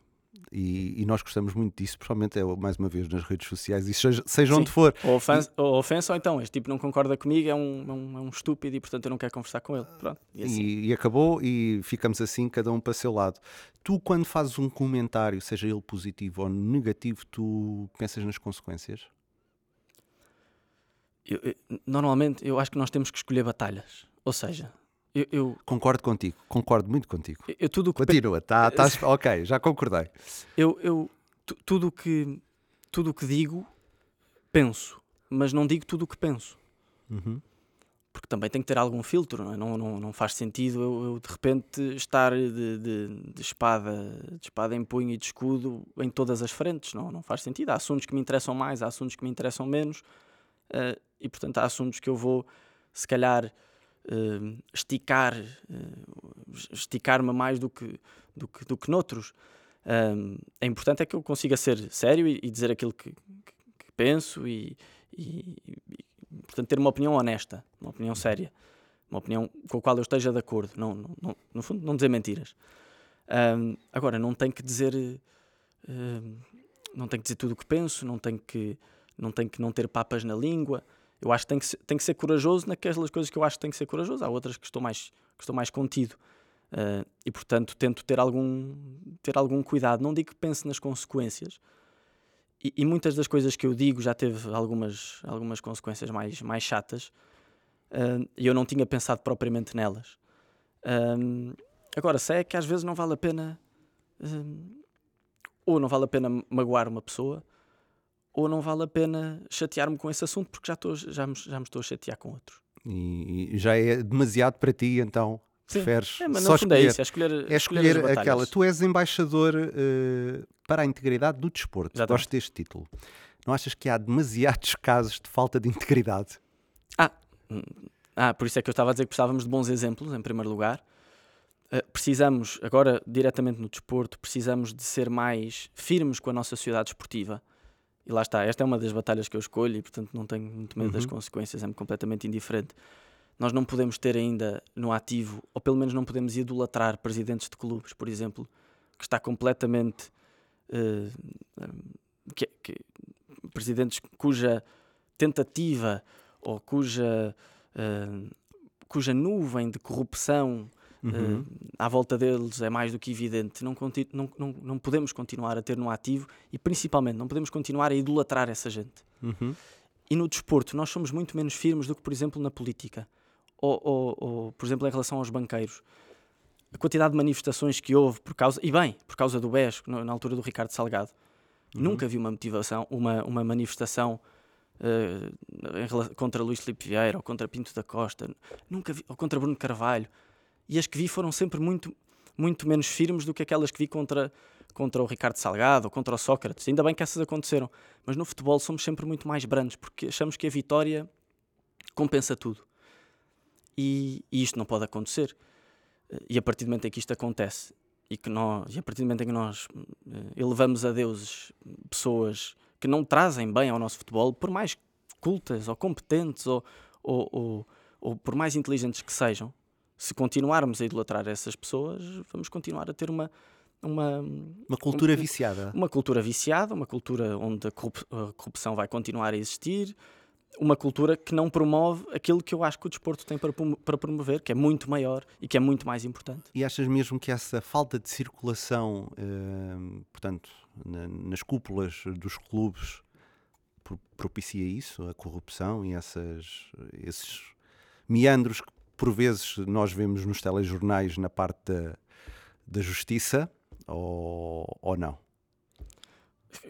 E, e nós gostamos muito disso, principalmente, é, mais uma vez, nas redes sociais, e seja, seja Sim. onde for. Ou ofensa, ou ofensa, ou então, este tipo não concorda comigo, é um, é um, é um estúpido e portanto eu não quero conversar com ele. Pronto. E assim. E, e acabou e ficamos assim, cada um para o seu lado. Tu, quando fazes um comentário, seja ele positivo ou negativo, tu pensas nas consequências? Eu- eu- normalmente eu acho que nós temos que escolher batalhas. Ou seja, eu, eu, Concordo contigo, concordo muito contigo. eu tudo que Continua, tá, estás- ok, já concordei. eu, eu tu- tudo o que tudo que digo penso, mas não digo tudo o que penso. Uhum. Porque também tem que ter algum filtro, não, é? não, não, não faz sentido eu, eu, de repente estar de, de, de espada, de espada em punho e de escudo em todas as frentes. Não, não faz sentido. Há assuntos que me interessam mais, há assuntos que me interessam menos, eh, e portanto há assuntos que eu vou, se calhar, eh, esticar, eh, esticar-me mais do que, do que, do que noutros. Um, é importante é que eu consiga ser sério e, e dizer aquilo que, que- que penso e, e- e, portanto ter uma opinião honesta, uma opinião séria, uma opinião com a qual eu esteja de acordo, não, não- não- no fundo não dizer mentiras. Um, agora não tenho que dizer eh, um, não tenho que dizer tudo o que penso, não tenho que não tenho que não ter papas na língua. Eu acho que tem que ser, tem que ser corajoso naquelas coisas que eu acho que tem que ser corajoso. Há outras que estou mais que estou mais contido. Uh, e portanto tento ter algum ter algum cuidado não digo que pense nas consequências e, e muitas das coisas que eu digo já teve algumas algumas consequências mais mais chatas uh, e eu não tinha pensado propriamente nelas Um, agora sei é que às vezes não vale a pena ou não vale a pena magoar uma pessoa ou não vale a pena chatear-me com esse assunto porque já estou já me, já me estou a chatear com outros E, e já é demasiado para ti, então Sim. preferes É, mas só é escolher. isso, é escolher, É escolher batalhas. aquela. Tu és embaixador eh, para a integridade do desporto. Exatamente. Gosto deste título. Não achas que há demasiados casos de falta de integridade? Ah, hum, ah, por isso é que eu estava a dizer que precisávamos de bons exemplos, em primeiro lugar. Uh, precisamos, agora diretamente no desporto, precisamos de ser mais firmes com a nossa sociedade desportiva. E lá está, esta é uma das batalhas que eu escolho e, portanto, não tenho muito medo das Uhum. consequências, é-me completamente indiferente. Nós não podemos ter ainda no ativo, ou pelo menos não podemos idolatrar presidentes de clubes, por exemplo, que está completamente. uh, que- que- presidentes cuja tentativa ou cuja, uh, cuja nuvem de corrupção Uhum. uh, à volta deles é mais do que evidente. Não, não, não, não podemos continuar a ter no ativo e, principalmente, não podemos continuar a idolatrar essa gente. Uhum. E no desporto, nós somos muito menos firmes do que, por exemplo, na política. Ou, ou- ou, por exemplo, em relação aos banqueiros. A quantidade de manifestações que houve por causa, e bem, por causa do BES, na altura do Ricardo Salgado. Nunca vi uma motivação, uma, uma manifestação rela- contra Luís Filipe Vieira ou contra Pinto da Costa, nunca vi, ou contra Bruno Carvalho. E as que vi foram sempre muito, muito menos firmes do que aquelas que vi contra, contra o Ricardo Salgado ou contra o Sócrates. Ainda bem que essas aconteceram. Mas no futebol somos sempre muito mais brandos porque achamos que a vitória compensa tudo. E, e isto não pode acontecer. E a partir do momento em que isto acontece e, que nós, e a partir do momento em que nós eh, elevamos a deuses pessoas que não trazem bem ao nosso futebol, por mais cultas ou competentes ou, ou, ou, ou por mais inteligentes que sejam, se continuarmos a idolatrar essas pessoas, vamos continuar a ter uma, uma, Uma cultura Um- viciada. uma cultura viciada, uma cultura onde a corrup- a corrupção vai continuar a existir, uma cultura que não promove aquilo que eu acho que o desporto tem para, prom- para promover, que é muito maior e que é muito mais importante. E achas mesmo que essa falta de circulação, eh, portanto, na- nas cúpulas dos clubes, pro- propicia isso, a corrupção e essas, esses meandros que por vezes nós vemos nos telejornais na parte da, da justiça, ou, ou não?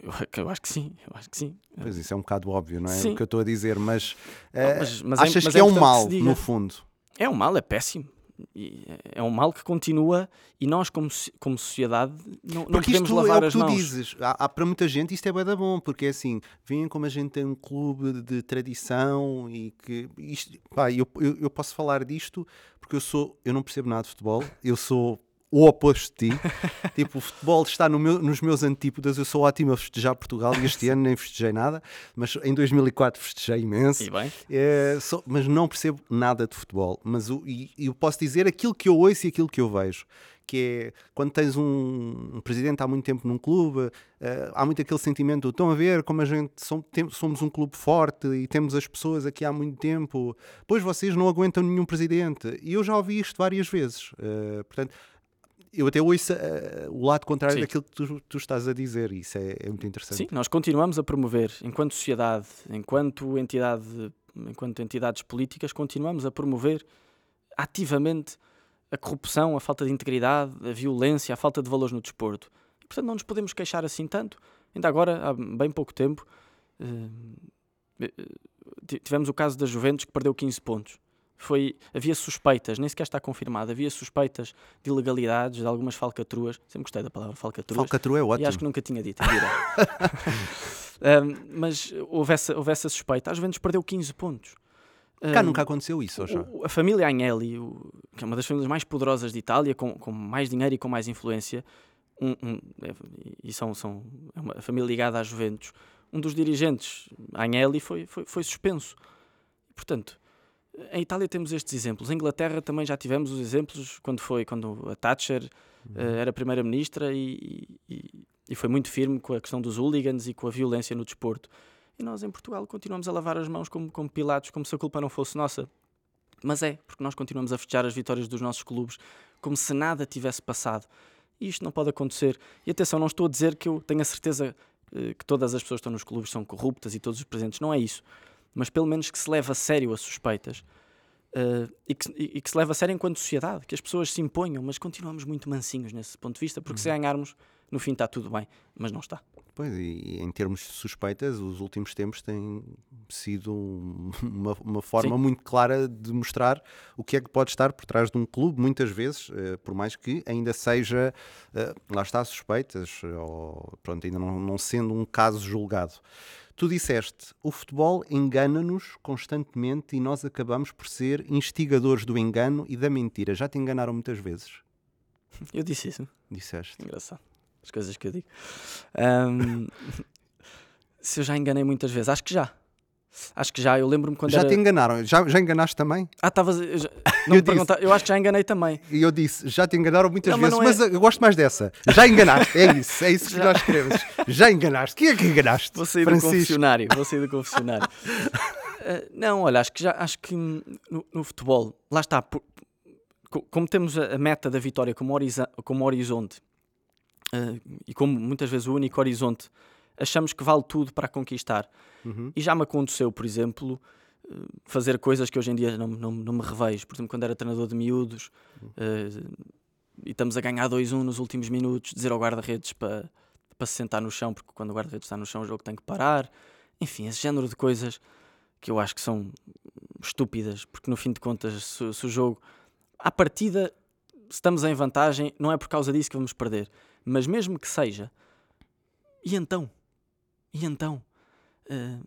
Eu, eu acho que sim, eu acho que sim. Pois isso é um bocado óbvio, não é? Sim. O que eu estou a dizer, mas, Não, eh, mas- mas é- achas mas que é é, um mal, no fundo? É um mal, é péssimo. É- é um mal que continua e nós, como, como sociedade, não, não Porque podemos isto lavar é o que as tu mãos. dizes. Há, há para muita gente isto é bué da bom, porque é assim, veem como a gente tem um clube de tradição e que isto, pá, eu, eu, eu posso falar disto porque eu sou, eu não percebo nada de futebol, eu sou o oposto de ti. tipo, o futebol está no meu- nos meus antípodas, eu sou ótimo a festejar Portugal e este ano nem festejei nada, mas em 2004 festejei imenso. E bem, É, só- mas não percebo nada de futebol. Mas o, e, eu posso dizer aquilo que eu ouço e aquilo que eu vejo. Que é quando tens um, um presidente há muito tempo num clube, eh, há muito aquele sentimento: estão a ver como a gente som- tem- somos um clube forte e temos as pessoas aqui há muito tempo, pois vocês não aguentam nenhum presidente. E eu já ouvi isto várias vezes. Eh, portanto, eu até ouço eh, o lado contrário Sim. daquilo que tu, tu estás a dizer. Isso é, é muito interessante. sim, nós continuamos a promover, enquanto sociedade, enquanto entidade, enquanto entidades políticas, continuamos a promover ativamente a corrupção, a falta de integridade, a violência, a falta de valores no desporto. E, portanto, não nos podemos queixar assim tanto. Ainda agora, há bem pouco tempo, ti- tivemos o caso da Juventus que perdeu 15 pontos. Foi, havia suspeitas, nem sequer está confirmado, havia suspeitas de ilegalidades, de algumas falcatruas. Sempre gostei da palavra falcatruas. Falcatrua é E ótimo. acho que nunca tinha dito. Ahm, mas houve essa, houve essa suspeita. A Juventus perdeu 15 pontos. Cá Ahm, nunca aconteceu isso, já? a família Agnelli, o- que é uma das famílias mais poderosas de Itália, com, com mais dinheiro e com mais influência, um- um- é- e são, são é uma família ligada à Juventus, um dos dirigentes, Agnelli, foi, foi, foi suspenso. Portanto, em Itália temos estes exemplos. Em Inglaterra também já tivemos os exemplos quando foi quando a Thatcher eh, era primeira-ministra e, e- e foi muito firme com a questão dos hooligans e com a violência no desporto. E nós em Portugal continuamos a lavar as mãos como, como pilatos, como se a culpa não fosse nossa. Mas é, porque nós continuamos a festejar as vitórias dos nossos clubes como se nada tivesse passado. E isto não pode acontecer. E atenção, não estou a dizer que eu tenho a certeza eh, que todas as pessoas que estão nos clubes são corruptas e todos os presentes. Não é isso. Mas pelo menos que se leve a sério as suspeitas. eh, e, que, e- que se leve a sério enquanto sociedade, que as pessoas se imponham, mas continuamos muito mansinhos nesse ponto de vista, porque se ganharmos, no fim está tudo bem, mas não está. Pois, e em termos de suspeitas, os últimos tempos têm sido uma, uma forma Sim. muito clara de mostrar o que é que pode estar por trás de um clube, muitas vezes, uh, por mais que ainda seja, uh, lá está, suspeitas, ou pronto, ainda não, não sendo um caso julgado. Tu disseste, o futebol engana-nos constantemente e nós acabamos por ser instigadores do engano e da mentira. Já te enganaram muitas vezes? Eu disse isso. Disseste. Engraçado. As coisas que eu digo. Um, se eu já enganei muitas vezes, acho que já. Acho que já, eu lembro-me quando Já era... te enganaram? Já, já enganaste também? Ah, estavas... Não eu, disse, eu acho que já enganei também. E eu disse, já te enganaram muitas não, vezes, mas, é... mas, eu gosto mais dessa. Já enganaste, é isso, é isso que já. nós queremos. Já enganaste. Quem é que enganaste? Vou sair Francisco. do confessionário, vou sair do confessionário. uh, não, olha, acho que já, acho que no, no futebol, lá está, por, como temos a, meta da vitória como, como horizonte, uh, e como muitas vezes o único horizonte achamos que vale tudo para conquistar. Uhum. E já me aconteceu, por exemplo, eh, fazer coisas que hoje em dia não, não, não me revejo. Por exemplo, quando era treinador de miúdos uhum. uh, e estamos a ganhar 2-1 nos últimos minutos, dizer ao guarda-redes para, para se sentar no chão, porque quando o guarda-redes está no chão o jogo tem que parar. Enfim, esse género de coisas que eu acho que são estúpidas, porque no fim de contas, se, se o jogo, à partida, se estamos em vantagem, não é por causa disso que vamos perder. Mas mesmo que seja, e então? E então? Uh,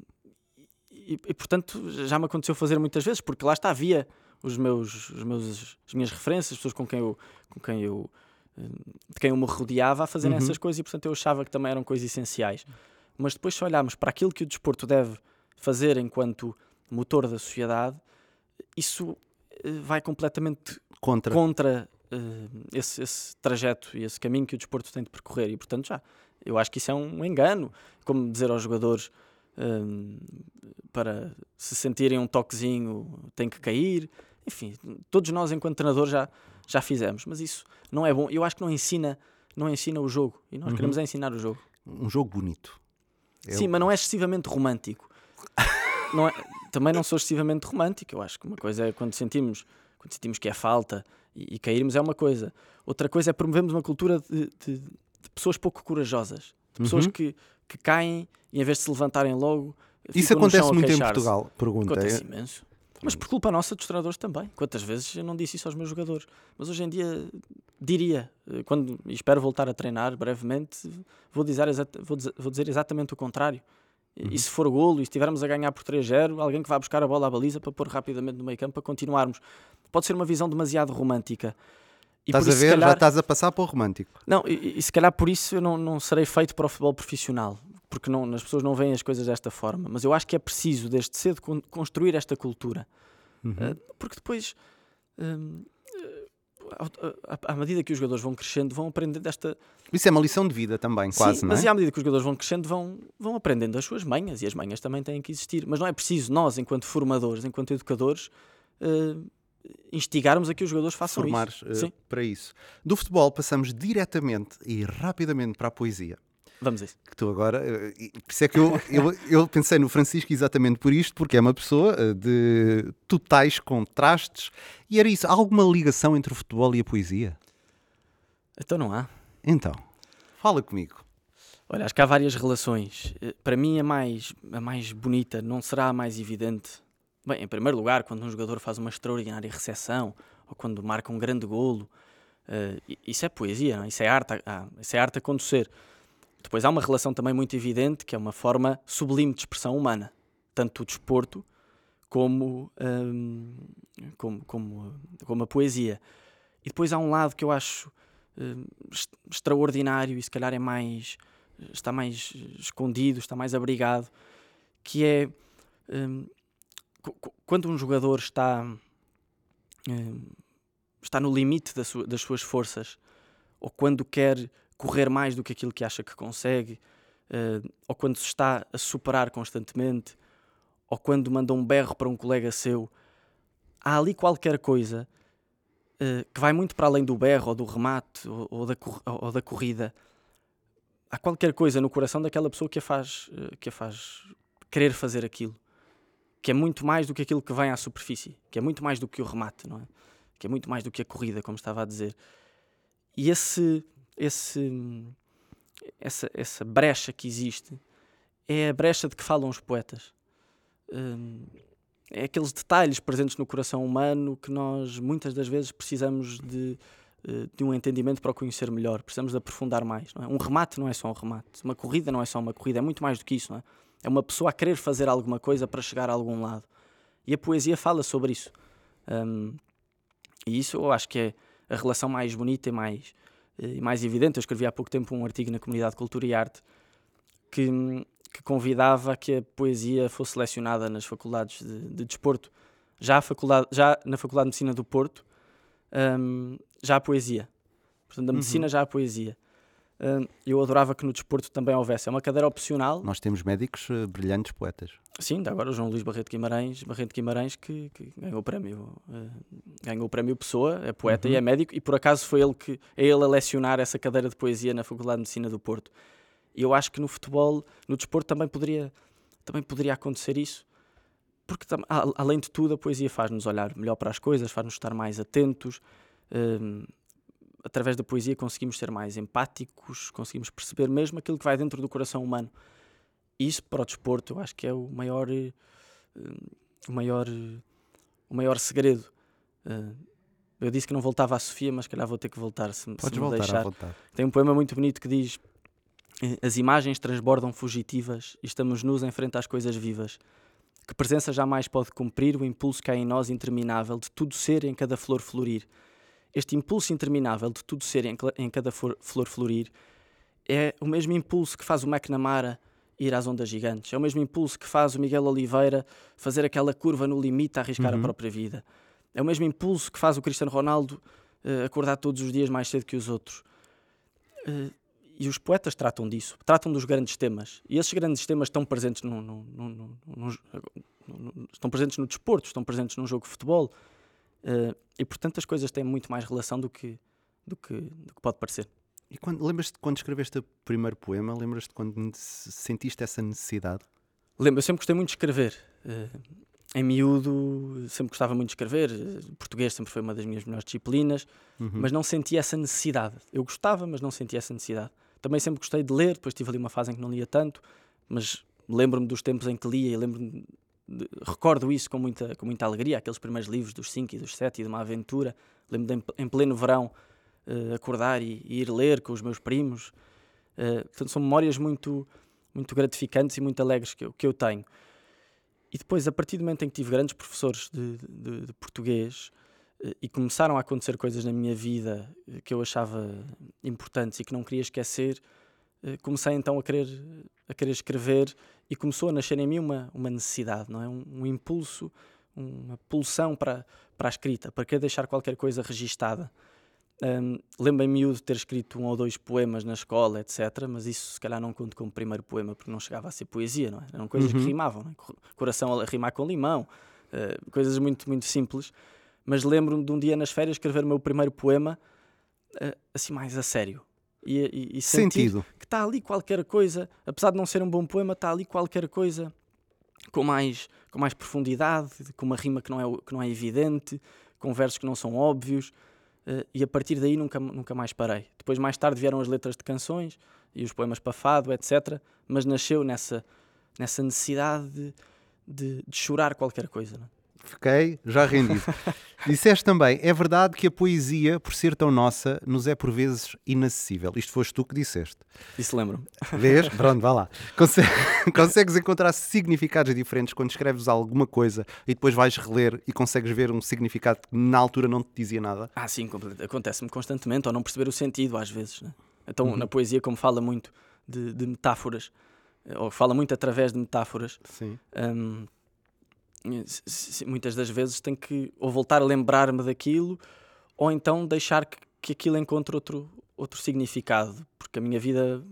e, e, portanto já me aconteceu fazer muitas vezes, porque lá está, havia os meus, os meus, as minhas referências, as pessoas com quem eu, com quem eu de quem eu me rodeava a fazerem uhum. essas coisas e portanto eu achava que também eram coisas essenciais. Mas depois se olharmos para aquilo que o desporto deve fazer enquanto motor da sociedade, isso uh, vai completamente contra, contra uh, esse, esse trajeto e esse caminho que o desporto tem de percorrer e portanto já eu acho que isso é um engano. Como dizer aos jogadores um, para se sentirem um toquezinho tem que cair. Enfim, todos nós, enquanto treinadores, já, já fizemos. Mas isso não é bom. Eu acho que não ensina, não ensina o jogo. E nós uhum. queremos é ensinar o jogo. Um jogo bonito. É Sim, mas não é excessivamente romântico. não é, também não sou excessivamente romântico. Eu acho que uma coisa é quando sentimos, quando sentimos que é falta e, e cairmos é uma coisa. Outra coisa é promovermos uma cultura de, de, de pessoas pouco corajosas, de pessoas uhum. que, que caem e em vez de se levantarem logo. Isso acontece muito em Portugal, pergunta. Acontece imenso. Mas por culpa nossa dos treinadores também. Quantas vezes eu não disse isso aos meus jogadores? Mas hoje em dia diria, eh, quando espero voltar a treinar brevemente, vou dizer, vou dizer, vou dizer exatamente o contrário. Uhum. E se for golo e estivermos a ganhar por 3-0, alguém que vá buscar a bola à baliza para pôr rapidamente no meio campo para continuarmos. Pode ser uma visão demasiado romântica. E estás a ver, calhar... já estás a passar para o romântico. Não, e, e, se calhar por isso eu não, não serei feito para o futebol profissional, porque não, as pessoas não veem as coisas desta forma. Mas eu acho que é preciso, desde cedo, construir esta cultura. Uhum. Uh, porque depois, uh, à medida que os jogadores vão crescendo, vão aprendendo esta. Isso é uma lição de vida também, quase, Sim, não é? Mas à medida que os jogadores vão crescendo, vão, vão aprendendo as suas manhas e as manhas também têm que existir. Mas não é preciso nós, enquanto formadores, enquanto educadores, uh, instigarmos a que os jogadores façam Formar, isso. Uh, Sim. para isso. Do futebol passamos diretamente e rapidamente para a poesia. Vamos a isso. Que tu agora, uh, por isso é que eu, eu, eu, pensei no Francisco exatamente por isto, porque é uma pessoa uh, de totais contrastes. E era isso, há alguma ligação entre o futebol e a poesia? Então não há. Então, fala comigo. Olha, acho que há várias relações. Para mim, a mais, a mais bonita não será a mais evidente, Bem, em primeiro lugar, quando um jogador faz uma extraordinária recepção ou quando marca um grande golo, uh, isso é poesia, não? É? isso é arte, ah, isso é arte a conduzer. Depois há uma relação também muito evidente que é uma forma sublime de expressão humana, tanto o desporto como, um, como, como, como, a poesia. E depois há um lado que eu acho um, extraordinário e se calhar é mais está mais escondido, está mais abrigado, que é um, quando um jogador está, eh, está no limite das suas forças, ou quando quer correr mais do que aquilo que acha que consegue, eh, ou quando se está a superar constantemente, ou quando manda um berro para um colega seu, há ali qualquer coisa eh, que vai muito para além do berro, ou do remate, ou, da, corrida. Há qualquer coisa no coração daquela pessoa que a faz, que a faz querer fazer aquilo que é muito mais do que aquilo que vem à superfície, que é muito mais do que o remate, não é? Que é muito mais do que a corrida, como estava a dizer. E esse esse essa, essa brecha que existe é a brecha de que falam os poetas. Um, é aqueles detalhes presentes no coração humano que nós muitas das vezes precisamos de, eh, de um entendimento para o conhecer melhor, precisamos de aprofundar mais. É? Um remate não é só um remate, uma corrida não é só uma corrida, é muito mais do que isso. É? É? uma pessoa a querer fazer alguma coisa para chegar a algum lado. E a poesia fala sobre isso. Um, e isso eu acho que é a relação mais bonita e mais, eh, e mais evidente. Eu escrevi há pouco tempo um artigo na Comunidade de Cultura e Arte que que convidava que a poesia fosse selecionada nas faculdades de, de desporto. Já, faculdade, já na Faculdade de Medicina do Porto, um, já a poesia. Portanto, da medicina uhum. já a poesia. Eu adorava que no desporto também houvesse. É uma cadeira opcional. Nós temos médicos uh, brilhantes poetas. Sim, agora o João Luís Barreto Guimarães, Barreto Guimarães que, que ganhou o prémio, uh, ganhou o prémio Pessoa, é poeta uhum. e é médico, e por acaso foi ele que é ele a lecionar essa cadeira de poesia na Faculdade de Medicina do Porto. E eu acho que no futebol, no desporto também poderia, também poderia acontecer isso. Porque, além de tudo, a poesia faz-nos olhar melhor para as coisas, faz-nos estar mais atentos. Um, através da poesia conseguimos ser mais empáticos, conseguimos perceber mesmo aquilo que vai dentro do coração humano. E isso para o desporto, eu acho que é o maior, uh, o maior, o maior segredo. Uh, eu disse que não voltava à Sofia, mas calhar vou ter que voltar se, Podes se me deixar. Tem um poema muito bonito que diz as imagens transbordam fugitivas e estamos nus em frente às coisas vivas. Que presença jamais pode cumprir o impulso que há em nós interminável de tudo ser em cada flor florir. Este impulso interminável de tudo ser em cada flor florir é o mesmo impulso que faz o McNamara ir às ondas gigantes. É o mesmo impulso que faz o Miguel Oliveira fazer aquela curva no limite a arriscar uhum. a própria vida. É o mesmo impulso que faz o Cristiano Ronaldo uh, acordar todos os dias mais cedo que os outros. Uh, e os poetas tratam disso, tratam dos grandes temas. E esses grandes temas estão presentes no, no, no, estão presentes no desporto, estão presentes num jogo de futebol. Uh, e portanto as coisas têm muito mais relação do que, do que, do que pode parecer. E quando, lembras-te quando escreveste o primeiro poema? Lembras-te quando sentiste essa necessidade? Lembro, eu sempre gostei muito de escrever. Uh, em miúdo, sempre gostava muito de escrever. Português sempre foi uma das minhas melhores disciplinas, uhum. mas não sentia essa necessidade. Eu gostava, mas não sentia essa necessidade. Também sempre gostei de ler, depois tive ali uma fase em que não lia tanto, mas lembro-me dos tempos em que lia e recordo isso com muita, com muita alegria, aqueles primeiros livros dos 5 e dos 7 e de uma aventura. Lembro de em, pleno verão uh, acordar e, e, ir ler com os meus primos. Uh, portanto, são memórias muito, muito gratificantes e muito alegres que eu, que eu tenho. E depois, a partir do momento em que tive grandes professores de, de, de português, e começaram a acontecer coisas na minha vida que eu achava importantes e que não queria esquecer, comecei então a querer, a querer escrever e começou a nascer em mim uma, uma necessidade, não é? um, um impulso, uma pulsão para, para a escrita, para querer deixar qualquer coisa registada. Um, Lembro-me de ter escrito um ou dois poemas na escola, etc. Mas isso se calhar não conto como primeiro poema porque não chegava a ser poesia, não é? Eram coisas uhum. que rimavam, é? coração a rimar com limão, uh, coisas muito, muito simples mas lembro-me de um dia nas férias escrever o meu primeiro poema uh, assim mais a sério. E, e, e Sentido. que está ali qualquer coisa, apesar de não ser um bom poema, está ali qualquer coisa com mais, com mais profundidade, com uma rima que não é, que não é evidente, com versos que não são óbvios. Uh, e a partir daí nunca, nunca mais parei. Depois, mais tarde, vieram as letras de canções e os poemas para fado, etc. Mas nasceu nessa, nessa necessidade de, de, de chorar qualquer coisa. Não? Fiquei já rendido. Disseste também, é verdade que a poesia, por ser tão nossa, nos é por vezes inacessível. Isto foste tu que disseste. Isso lembro-me. Vês? Pronto, vá lá. Conse consegues encontrar significados diferentes quando escreves alguma coisa e depois vais reler e consegues ver um significado que na altura não te dizia nada? Ah, sim, acontece-me constantemente, ou não perceber o sentido às vezes. Né? Então, uhum. na poesia, como fala muito de, de, metáforas, ou fala muito através de metáforas. Sim. Um, muitas das vezes tenho que ou voltar a lembrar-me daquilo ou então deixar que, que aquilo encontre outro, outro significado, porque a minha vida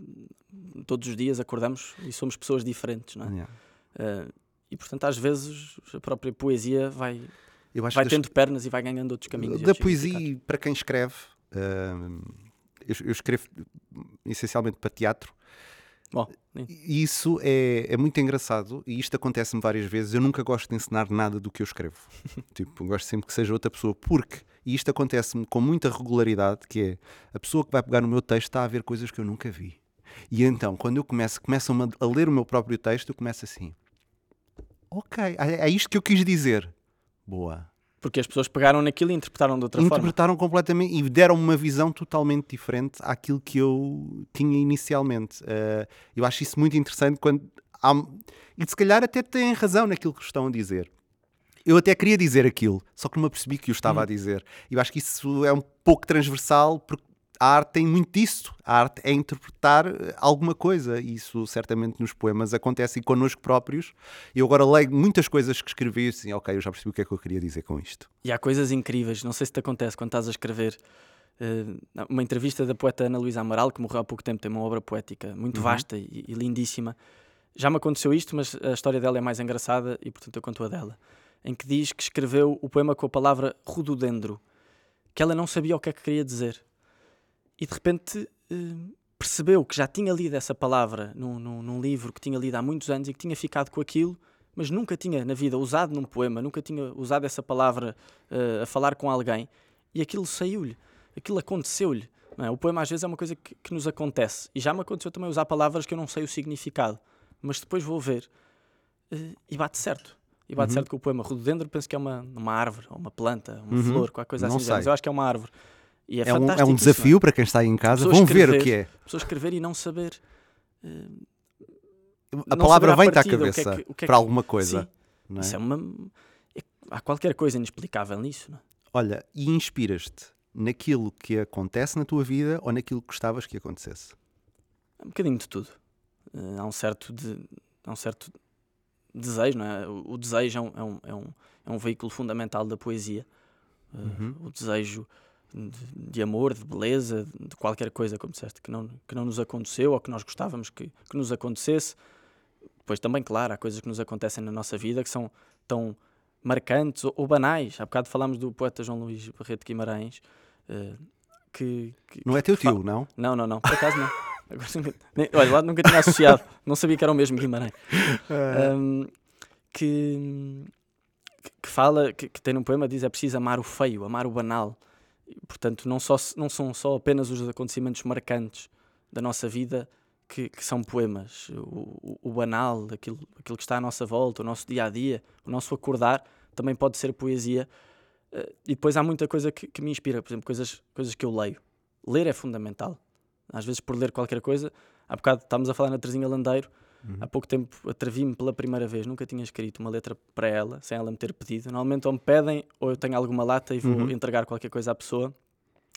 todos os dias acordamos e somos pessoas diferentes, não é? Yeah. Uh, e portanto, às vezes, a própria poesia vai, vai tendo das... pernas e vai ganhando outros caminhos. Da poesia, para quem escreve, uh, eu, eu, escrevo essencialmente para teatro Bom, isso é, é muito engraçado e isto acontece-me várias vezes. Eu nunca gosto de ensinar nada do que eu escrevo. tipo, gosto sempre que seja outra pessoa, porque, e isto acontece-me com muita regularidade, que é a pessoa que vai pegar no meu texto está a ver coisas que eu nunca vi. E então, quando eu começo, começo a ler o meu próprio texto, eu começo assim: Ok, é, é isto que eu quis dizer. Boa. Porque as pessoas pegaram naquilo e interpretaram de outra interpretaram forma. completamente e deram uma visão totalmente diferente àquilo que eu tinha inicialmente. Uh, eu acho isso muito interessante quando há, e se calhar até têm razão naquilo que estão a dizer. Eu até queria dizer aquilo, só que não me apercebi que o estava hum. a dizer. Eu acho que isso é um pouco transversal, porque a arte tem muito disso. A arte é interpretar eh, alguma coisa. Isso certamente nos poemas acontece e connosco próprios. Eu agora leio muitas coisas que escrevi e assim, ok, eu já percebi o que é que eu queria dizer com isto. E há coisas incríveis, não sei se te acontece quando estás a escrever. Uh, uma entrevista da poeta Ana Luísa Amaral, que morreu há pouco tempo, tem uma obra poética muito uhum. vasta e, e lindíssima. Já me aconteceu isto, mas a história dela é mais engraçada e, portanto, eu conto a dela. Em que diz que escreveu o poema com a palavra rododendro, que ela não sabia o que é que queria dizer e de repente uh, percebeu que já tinha lido essa palavra num, num, num, livro que tinha lido há muitos anos e que tinha ficado com aquilo, mas nunca tinha na vida usado num poema, nunca tinha usado essa palavra uh, a falar com alguém e aquilo saiu-lhe, aquilo aconteceu-lhe. É? O poema às vezes é uma coisa que, que, nos acontece e já me aconteceu também usar palavras que eu não sei o significado, mas depois vou ver uh, e bate certo. E bate uhum. certo com o poema Rododendro, penso que é uma, uma árvore, ou uma planta, uma uhum. flor, qualquer coisa não assim. Sei. Eu acho que é uma árvore. E é, é, um, é um desafio isso, é? para quem está aí em casa. Vão ver o que é. Pessoas escrever e não saber. Uh, a não palavra vem-te à cabeça que é que, que é para alguma coisa. Sim, é? Isso é uma. há qualquer coisa inexplicável nisso. Não é? Olha, e inspiras-te naquilo que acontece na tua vida ou naquilo que gostavas que acontecesse? Um bocadinho de tudo. Uh, há um certo de, há um certo desejo, não é? O, o desejo é um, é, um, é, um, é um veículo fundamental da poesia. Uh, uhum. O desejo de, de, amor, de beleza, de qualquer coisa, como disseste, que não, que não nos aconteceu ou que nós gostávamos que, que nos acontecesse. Depois também, claro, há coisas que nos acontecem na nossa vida que são tão marcantes ou, ou banais. Há bocado falámos do poeta João Luís Barreto Guimarães, uh, que, que, Não é teu tio, não? Não, não, não, por acaso não. Agora, nem, olha, lá nunca tinha associado, não sabia que era o mesmo Guimarães. Um, que, que fala, que, que tem um poema, diz é preciso amar o feio, amar o banal. Portanto, não, só, não são só apenas os acontecimentos marcantes da nossa vida que, que são poemas. O, o, o, banal, aquilo, aquilo que está à nossa volta, o nosso dia a dia, o nosso acordar, também pode ser poesia. Uh, e depois há muita coisa que, que, me inspira, por exemplo, coisas, coisas que eu leio. Ler é fundamental. Às vezes, por ler qualquer coisa, há bocado estávamos a falar na Terezinha Landeiro, Uhum. Há pouco tempo atrevi-me pela primeira vez, nunca tinha escrito uma letra para ela, sem ela me ter pedido. Normalmente ou me pedem ou eu tenho alguma lata e vou uhum. entregar qualquer coisa à pessoa.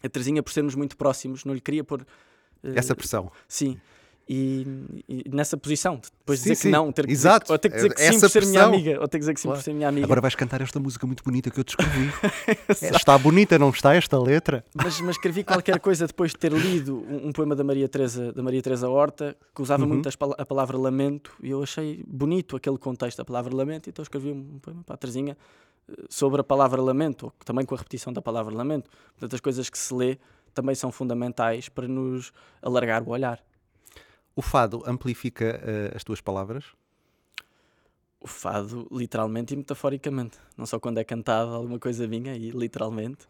A Terezinha, por sermos muito próximos, não lhe queria pôr. Uh, Essa pressão. Sim. E, e, nessa posição, depois sim, dizer sim. que não, ter que Exato. Dizer, ou ter que dizer que sim por ser minha amiga, ou ter que dizer que sim claro. por ser minha amiga. Agora vais cantar esta música muito bonita que eu te escrevi. está bonita, não está esta letra? Mas, mas escrevi qualquer coisa depois de ter lido um, um poema da Maria Teresa, da Maria Teresa Horta, que usava uhum. muito a palavra lamento, e eu achei bonito aquele contexto da palavra lamento, então escrevi um poema para a Terezinha eh, sobre a palavra lamento, ou também com a repetição da palavra lamento. Portanto, as coisas que se lê também são fundamentais para nos alargar o olhar. O fado amplifica uh, as tuas palavras? O fado, literalmente e metaforicamente. Não só quando é cantado alguma coisa minha, e literalmente,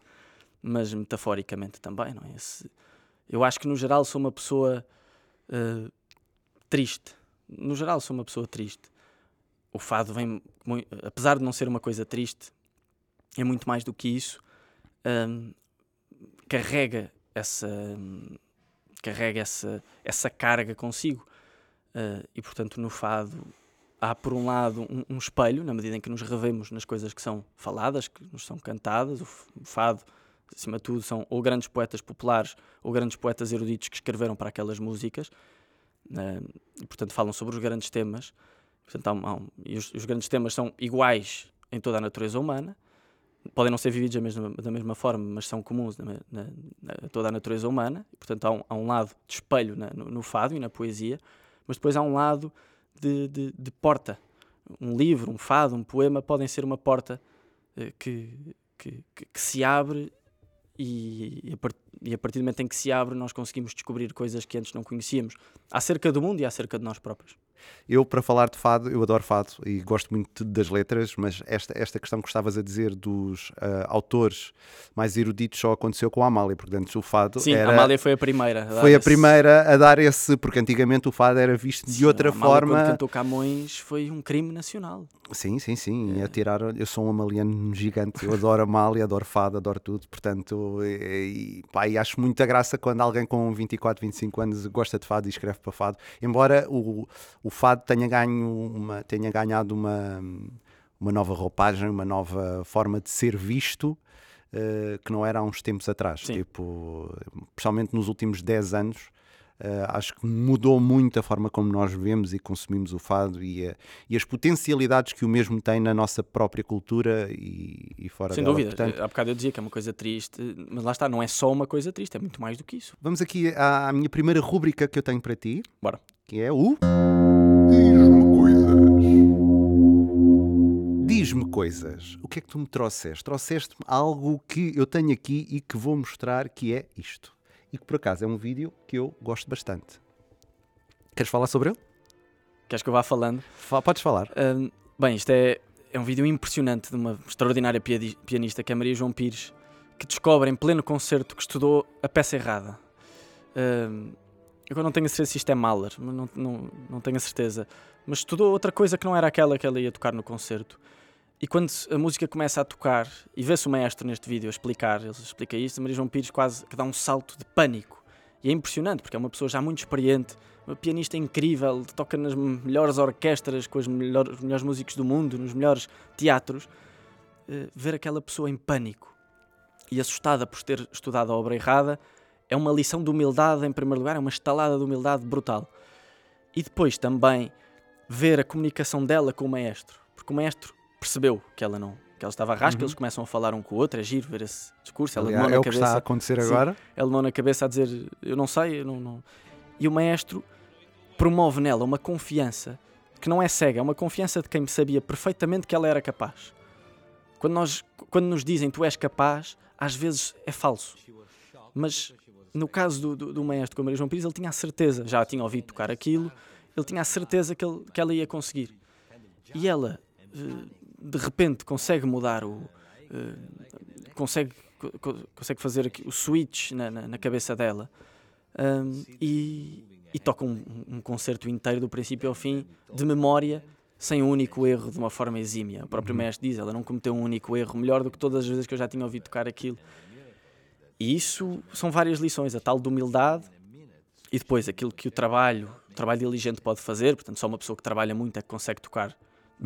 mas metaforicamente também, não é? Esse, eu acho que no geral sou uma pessoa uh, triste. No geral sou uma pessoa triste. O fado vem, apesar de não ser uma coisa triste, é muito mais do que isso. Um, carrega essa, carrega essa, essa carga consigo. Uh, e portanto, no fado, há por um lado um, um, espelho, na medida em que nos revemos nas coisas que são faladas, que nos são cantadas. O fado, acima de tudo, são ou grandes poetas populares ou grandes poetas eruditos que escreveram para aquelas músicas. Uh, e portanto, falam sobre os grandes temas. Portanto, há um, há um, e os, os grandes temas são iguais em toda a natureza humana podem não ser vividos da mesma, da mesma forma, mas são comuns na, na, na toda a natureza humana. E, portanto, há um, há um lado de espelho na, no, no, fado e na poesia, mas depois há um lado de, de, de, porta. Um livro, um fado, um poema podem ser uma porta eh, que, que, que, que, se abre e, e, a part, e a partir do momento em que se abre nós conseguimos descobrir coisas que antes não conhecíamos acerca do mundo e acerca de nós próprios. Eu, para falar de fado, eu adoro fado e gosto muito das letras, mas esta, esta questão que estavas a dizer dos uh, autores mais eruditos só aconteceu com a Amália, porque antes o fado Sim, era... a Amália foi a primeira. A foi a esse... primeira a dar esse, porque antigamente o fado era visto sim, de outra a Amália, forma. Quando cantou Camões foi um crime nacional. Sim, sim, sim. É. A tirar, eu sou um amaliano gigante, eu adoro Amália, adoro fado, adoro tudo, portanto, e, e, pá, e acho muita graça quando alguém com 24, 25 anos gosta de fado e escreve para fado, embora o, o fado tenha, ganho uma, tenha ganhado uma, uma nova roupagem, uma nova forma de ser visto. Uh, que não era há uns tempos atrás, Sim. tipo, principalmente nos últimos 10 anos, Uh, acho que mudou muito a forma como nós vemos e consumimos o fado e, a, e, as potencialidades que o mesmo tem na nossa própria cultura e, e fora Sem dela. dúvida, Portanto, há bocado eu dizia que é uma coisa triste, mas lá está, não é só uma coisa triste, é muito mais do que isso. Vamos aqui à, à minha primeira rúbrica que eu tenho para ti, Bora. que é o. Diz-me coisas. Diz-me coisas. O que é que tu me trouxeste? Trouxeste-me algo que eu tenho aqui e que vou mostrar que é isto e que por acaso é um vídeo que eu gosto bastante. Queres falar sobre ele? Queres que eu vá falando? Fa podes falar. Um, bem, isto é, é um vídeo impressionante de uma extraordinária pianista que é Maria João Pires, que descobre em pleno concerto que estudou a peça errada. Um, eu não tenho a certeza se isto é Mahler, não, não, não tenho a certeza. Mas estudou outra coisa que não era aquela que ela ia tocar no concerto. E quando a música começa a tocar, e vê-se o maestro neste vídeo a explicar, ele explica isto, Maria João Pires quase que dá um salto de pânico. E é impressionante, porque é uma pessoa já muito experiente, uma pianista incrível, toca nas melhores orquestras, com os melhores, melhores músicos do mundo, nos melhores teatros. Uh, ver aquela pessoa em pânico e assustada por ter estudado a obra errada é uma lição de humildade, em primeiro lugar, é uma estalada de humildade brutal. E depois também ver a comunicação dela com o maestro, porque o maestro percebeu que ela não que ela estava a rasca, uhum. eles começam a falar um com o outro, é giro ver esse discurso. Ela Aliás, é na o cabeça, que está a acontecer sim, agora. Ela mão na cabeça a dizer eu não sei, eu não, não. E o maestro promove nela uma confiança que não é cega, é uma confiança de quem sabia perfeitamente que ela era capaz. Quando, nós, quando nos dizem tu és capaz, às vezes é falso. Mas no caso do, do, do maestro com a Maria João Pires, ele tinha a certeza, já tinha ouvido tocar aquilo, ele tinha a certeza que, ele, que ela ia conseguir. E ela, de repente, consegue mudar o. consegue, consegue fazer o switch na, na, na cabeça dela um, e, e, toca um, um, concerto inteiro, do princípio ao fim, de memória, sem um único erro, de uma forma exímia. O próprio mestre diz: ela não cometeu um único erro, melhor do que todas as vezes que eu já tinha ouvido tocar aquilo. E isso são várias lições, a tal de humildade e depois aquilo que o trabalho, o trabalho diligente pode fazer, portanto, só uma pessoa que trabalha muito é que consegue tocar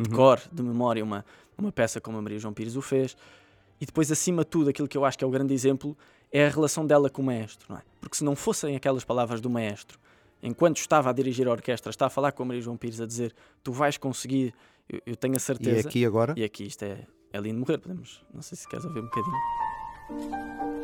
de cor, de memória, uma, uma peça como a Maria João Pires o fez. E depois, acima de tudo, aquilo que eu acho que é o grande exemplo é a relação dela com o maestro, não é? Porque se não fossem aquelas palavras do maestro, enquanto estava a dirigir a orquestra, está a falar com a Maria João Pires a dizer tu vais conseguir, eu, eu tenho a certeza. E aqui agora? E aqui isto é, é lindo morrer, podemos, não sei se queres ouvir um bocadinho.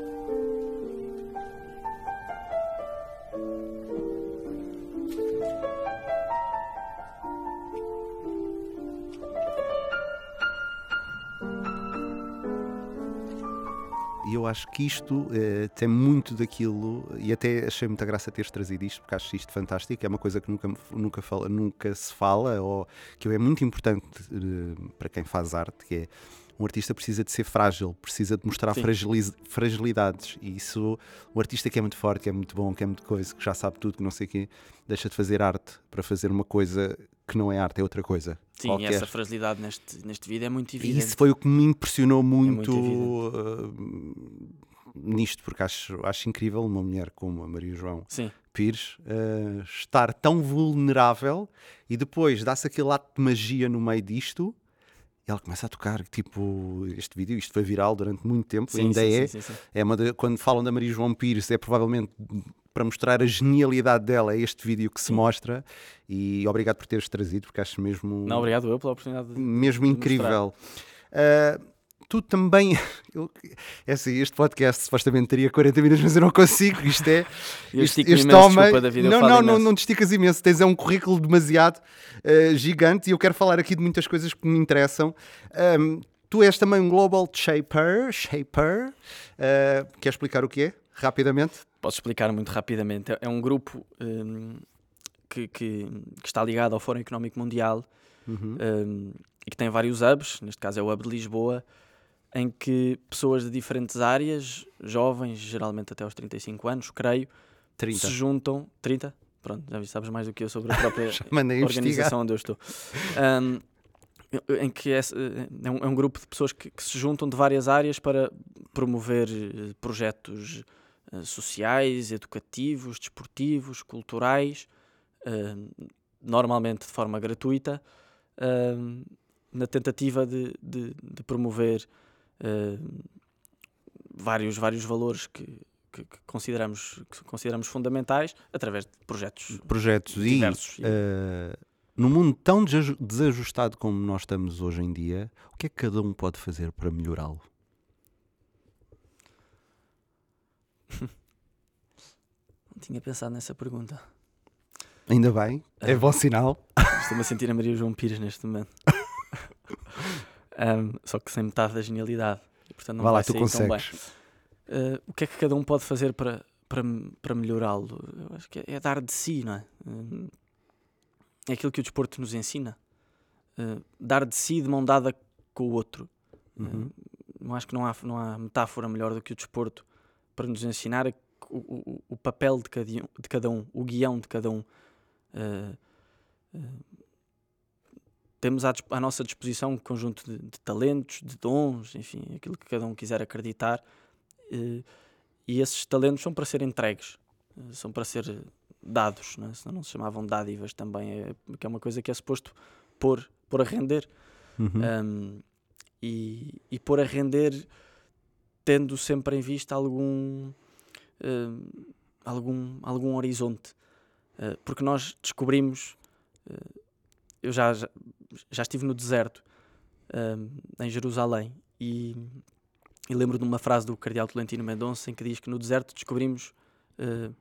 Eu acho que isto eh, tem muito daquilo, e até achei muita graça teres trazido isto, porque acho isto fantástico. É uma coisa que nunca, nunca, fala, nunca se fala, ou que é muito importante eh, para quem faz arte, que é um artista precisa de ser frágil, precisa de mostrar fragilidades. E isso, o artista que é muito forte, que é muito bom, que é muito coisa, que já sabe tudo, que não sei o quê, deixa de fazer arte para fazer uma coisa que não é arte, é outra coisa. Sim, qualquer. e essa fragilidade neste, neste vídeo é muito evidente. E isso foi o que me impressionou muito, é muito uh, nisto, porque acho, acho incrível uma mulher como a Maria João Sim. Pires uh, estar tão vulnerável e depois dá-se aquele ato de magia no meio disto. E ela começa a tocar, tipo, este vídeo, isto foi viral durante muito tempo, sim, ainda sim, é. Sim, é uma de, quando falam da Maria João Pires, é provavelmente para mostrar a genialidade dela, é este vídeo que se mostra. E obrigado por teres trazido, porque acho mesmo. Não, obrigado eu pela oportunidade. De, mesmo incrível. Uh, tu também. Eu, é assim, este podcast supostamente teria 40 minutos, mas eu não consigo. Isto é. este este homem. não, não, não, não te esticas imenso. Tens é um currículo demasiado uh, gigante e eu quero falar aqui de muitas coisas que me interessam. Um, tu és também um Global Shaper. shaper. Uh, quer explicar o que é? Rapidamente? Posso explicar muito rapidamente. É um grupo um, que, que, que está ligado ao Fórum Económico Mundial Uhum. um, e que tem vários hubs, neste caso é o hub de Lisboa, em que pessoas de diferentes áreas, jovens, geralmente até aos 35 anos, creio, 30. se juntam. 30? Pronto, já vi, sabes mais do que eu sobre a própria investigar. organização onde eu estou. Um, em que é, é, um, é um grupo de pessoas que, que se juntam de várias áreas para promover eh, projetos eh, sociais, educativos, desportivos, culturais, normalmente de forma gratuita, na tentativa de, de- de promover eh, vários, vários valores que, que- que consideramos, que consideramos fundamentais através de projetos Projetos e diversos. eh, num mundo tão desaju- desajustado como nós estamos hoje em dia, o que é que cada um pode fazer para melhorá-lo? Não tinha pensado nessa pergunta. Ainda bem, é Ah. bom sinal. Estou-me a sentir a Maria João Pires neste momento. Ahm, só que sem metade da genialidade. E, portanto, não Vá lá, vai tu tão bem. consegues. Ah, o que é que cada um pode fazer para, para, para melhorá-lo? Eu acho que é, é dar de si, não é? Hum, é aquilo que o desporto nos ensina. Ah, dar de si de mão dada com o outro. Uhum. Não acho que não há, não há metáfora melhor do que o desporto para nos ensinar o, o, o papel de cada, um, de cada um, o guião de cada um. Uh, uh, temos à, à nossa disposição um conjunto de, de talentos, de dons, enfim, aquilo que cada um quiser acreditar. uh, e esses talentos são para ser entregues, uh, são para ser dados, não é? senão não se chamavam dádivas também, é, que é uma coisa que é suposto pôr, pôr a render. Uhum. Um, e, e pôr a render tendo sempre em vista algum um, algum, algum horizonte Uh, porque nós descobrimos uh, eu já, já, já estive no deserto um, em Jerusalém e, e lembro de uma frase do cardeal Tolentino Mendonça em que diz que no deserto descobrimos uh,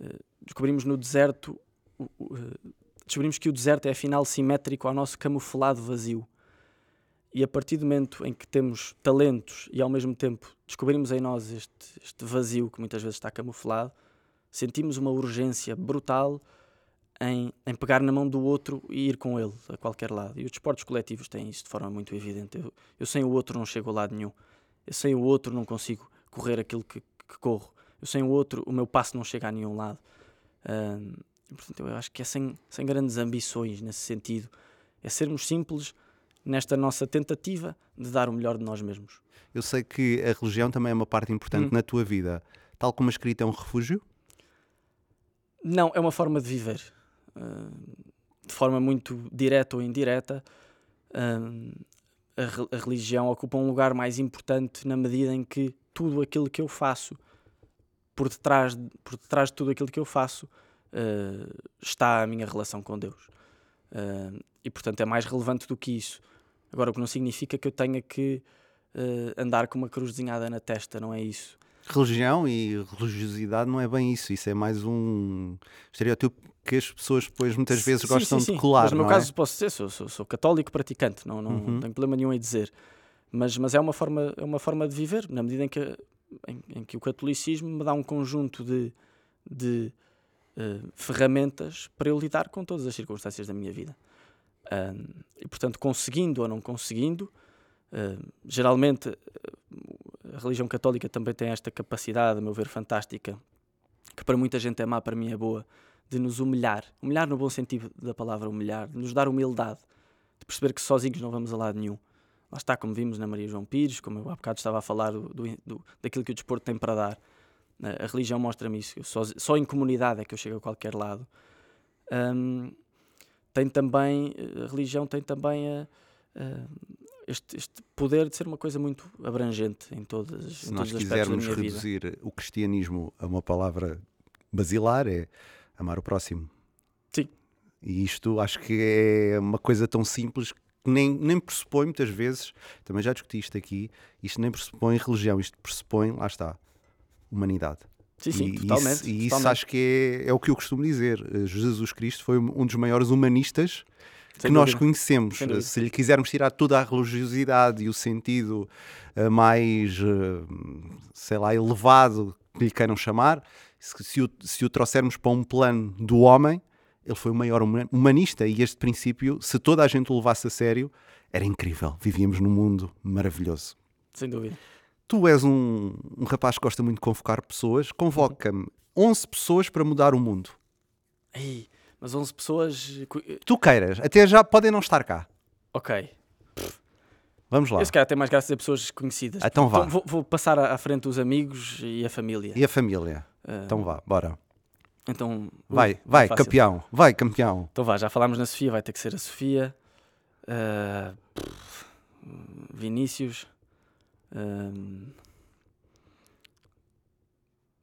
uh, descobrimos no deserto uh, descobrimos que o deserto é afinal simétrico ao nosso camuflado vazio. E a partir do momento em que temos talentos e ao mesmo tempo descobrimos em nós este, este vazio que muitas vezes está camuflado, sentimos uma urgência brutal em, em pegar na mão do outro e ir com ele a qualquer lado. E os desportos coletivos têm isso de forma muito evidente. Eu, eu sem o outro não chego a lado nenhum. Eu sem o outro não consigo correr aquilo que, que corro. Eu sem o outro, o meu passo não chega a nenhum lado. Portanto, eu acho que é sem, sem grandes ambições nesse sentido. É sermos simples nesta nossa tentativa de dar o melhor de nós mesmos. Eu sei que a religião também é uma parte importante Hum. na tua vida. Tal como a escrita é um refúgio? Não, é uma forma de viver. Ah, de forma muito direta ou indireta, ah, a, re- a religião ocupa um lugar mais importante na medida em que tudo aquilo que eu faço, por detrás, de- por detrás de tudo aquilo que eu faço, ah, está a minha relação com Deus. E portanto é mais relevante do que isso. Agora, o que não significa que eu tenha que andar com uma cruz desenhada na testa, não é isso. Religião e religiosidade não é bem isso. Isso é mais um estereótipo que as pessoas depois muitas vezes Sim, gostam sim, sim. de colar. Mas no meu caso é? posso dizer, sou, sou, sou católico praticante, não, não Uhum. tenho problema nenhum em dizer. Mas, mas é, uma forma, é uma forma de viver, na medida em que, em, em que o catolicismo me dá um conjunto de, de eh, ferramentas para eu lidar com todas as circunstâncias da minha vida. Ahm, e portanto, conseguindo ou não conseguindo, eh, geralmente eh, a religião católica também tem esta capacidade, a meu ver, fantástica, que para muita gente é má, para mim é boa, de nos humilhar, humilhar no bom sentido da palavra humilhar, de nos dar humildade, de perceber que sozinhos não vamos a lado nenhum. Lá está, como vimos na Maria João Pires, como eu há bocado estava a falar do, do- daquilo que o desporto tem para dar. A religião mostra-me isso. Só, só em comunidade é que eu chego a qualquer lado. Hum, tem também, a religião tem também a- a- este, este poder de ser uma coisa muito abrangente em, todas, Se em nós quisermos minha vida. reduzir o cristianismo a uma palavra basilar, é amar o próximo. Sim. E isto acho que é uma coisa tão simples que nem, nem pressupõe muitas vezes, também já discuti isto aqui, isto nem pressupõe religião, isto pressupõe, lá está, humanidade. Sim, sim, e totalmente. Isso, e isso totalmente. acho que é, é o que eu costumo dizer. Eh, Jesus Cristo foi um dos maiores humanistas que Sem nós dúvida. conhecemos. Dúvida. Se lhe quisermos tirar toda a religiosidade e o sentido eh, mais, eh, sei lá, elevado que lhe queiram chamar, se, se o, se o trouxermos para um plano do homem, Ele foi o maior huma- humanista e este princípio, se toda a gente o levasse a sério, era incrível. Vivíamos num mundo maravilhoso. Sem dúvida. Tu és um, um rapaz que gosta muito de convocar pessoas. Convoca-me 11 pessoas para mudar o mundo. Ei, mas 11 pessoas. cu- Tu queiras, até já podem não estar cá. Ok. Vamos lá. Eu se calhar tem mais graça dizer pessoas conhecidas. Então vá. vou, vou passar à frente os amigos e a família. E a família? Ah, Então vá, bora. Então. Vai, vai, campeão. Vai, campeão. Então vá, já falámos na Sofia, vai ter que ser a Sofia. Pff, Vinícius. ahm,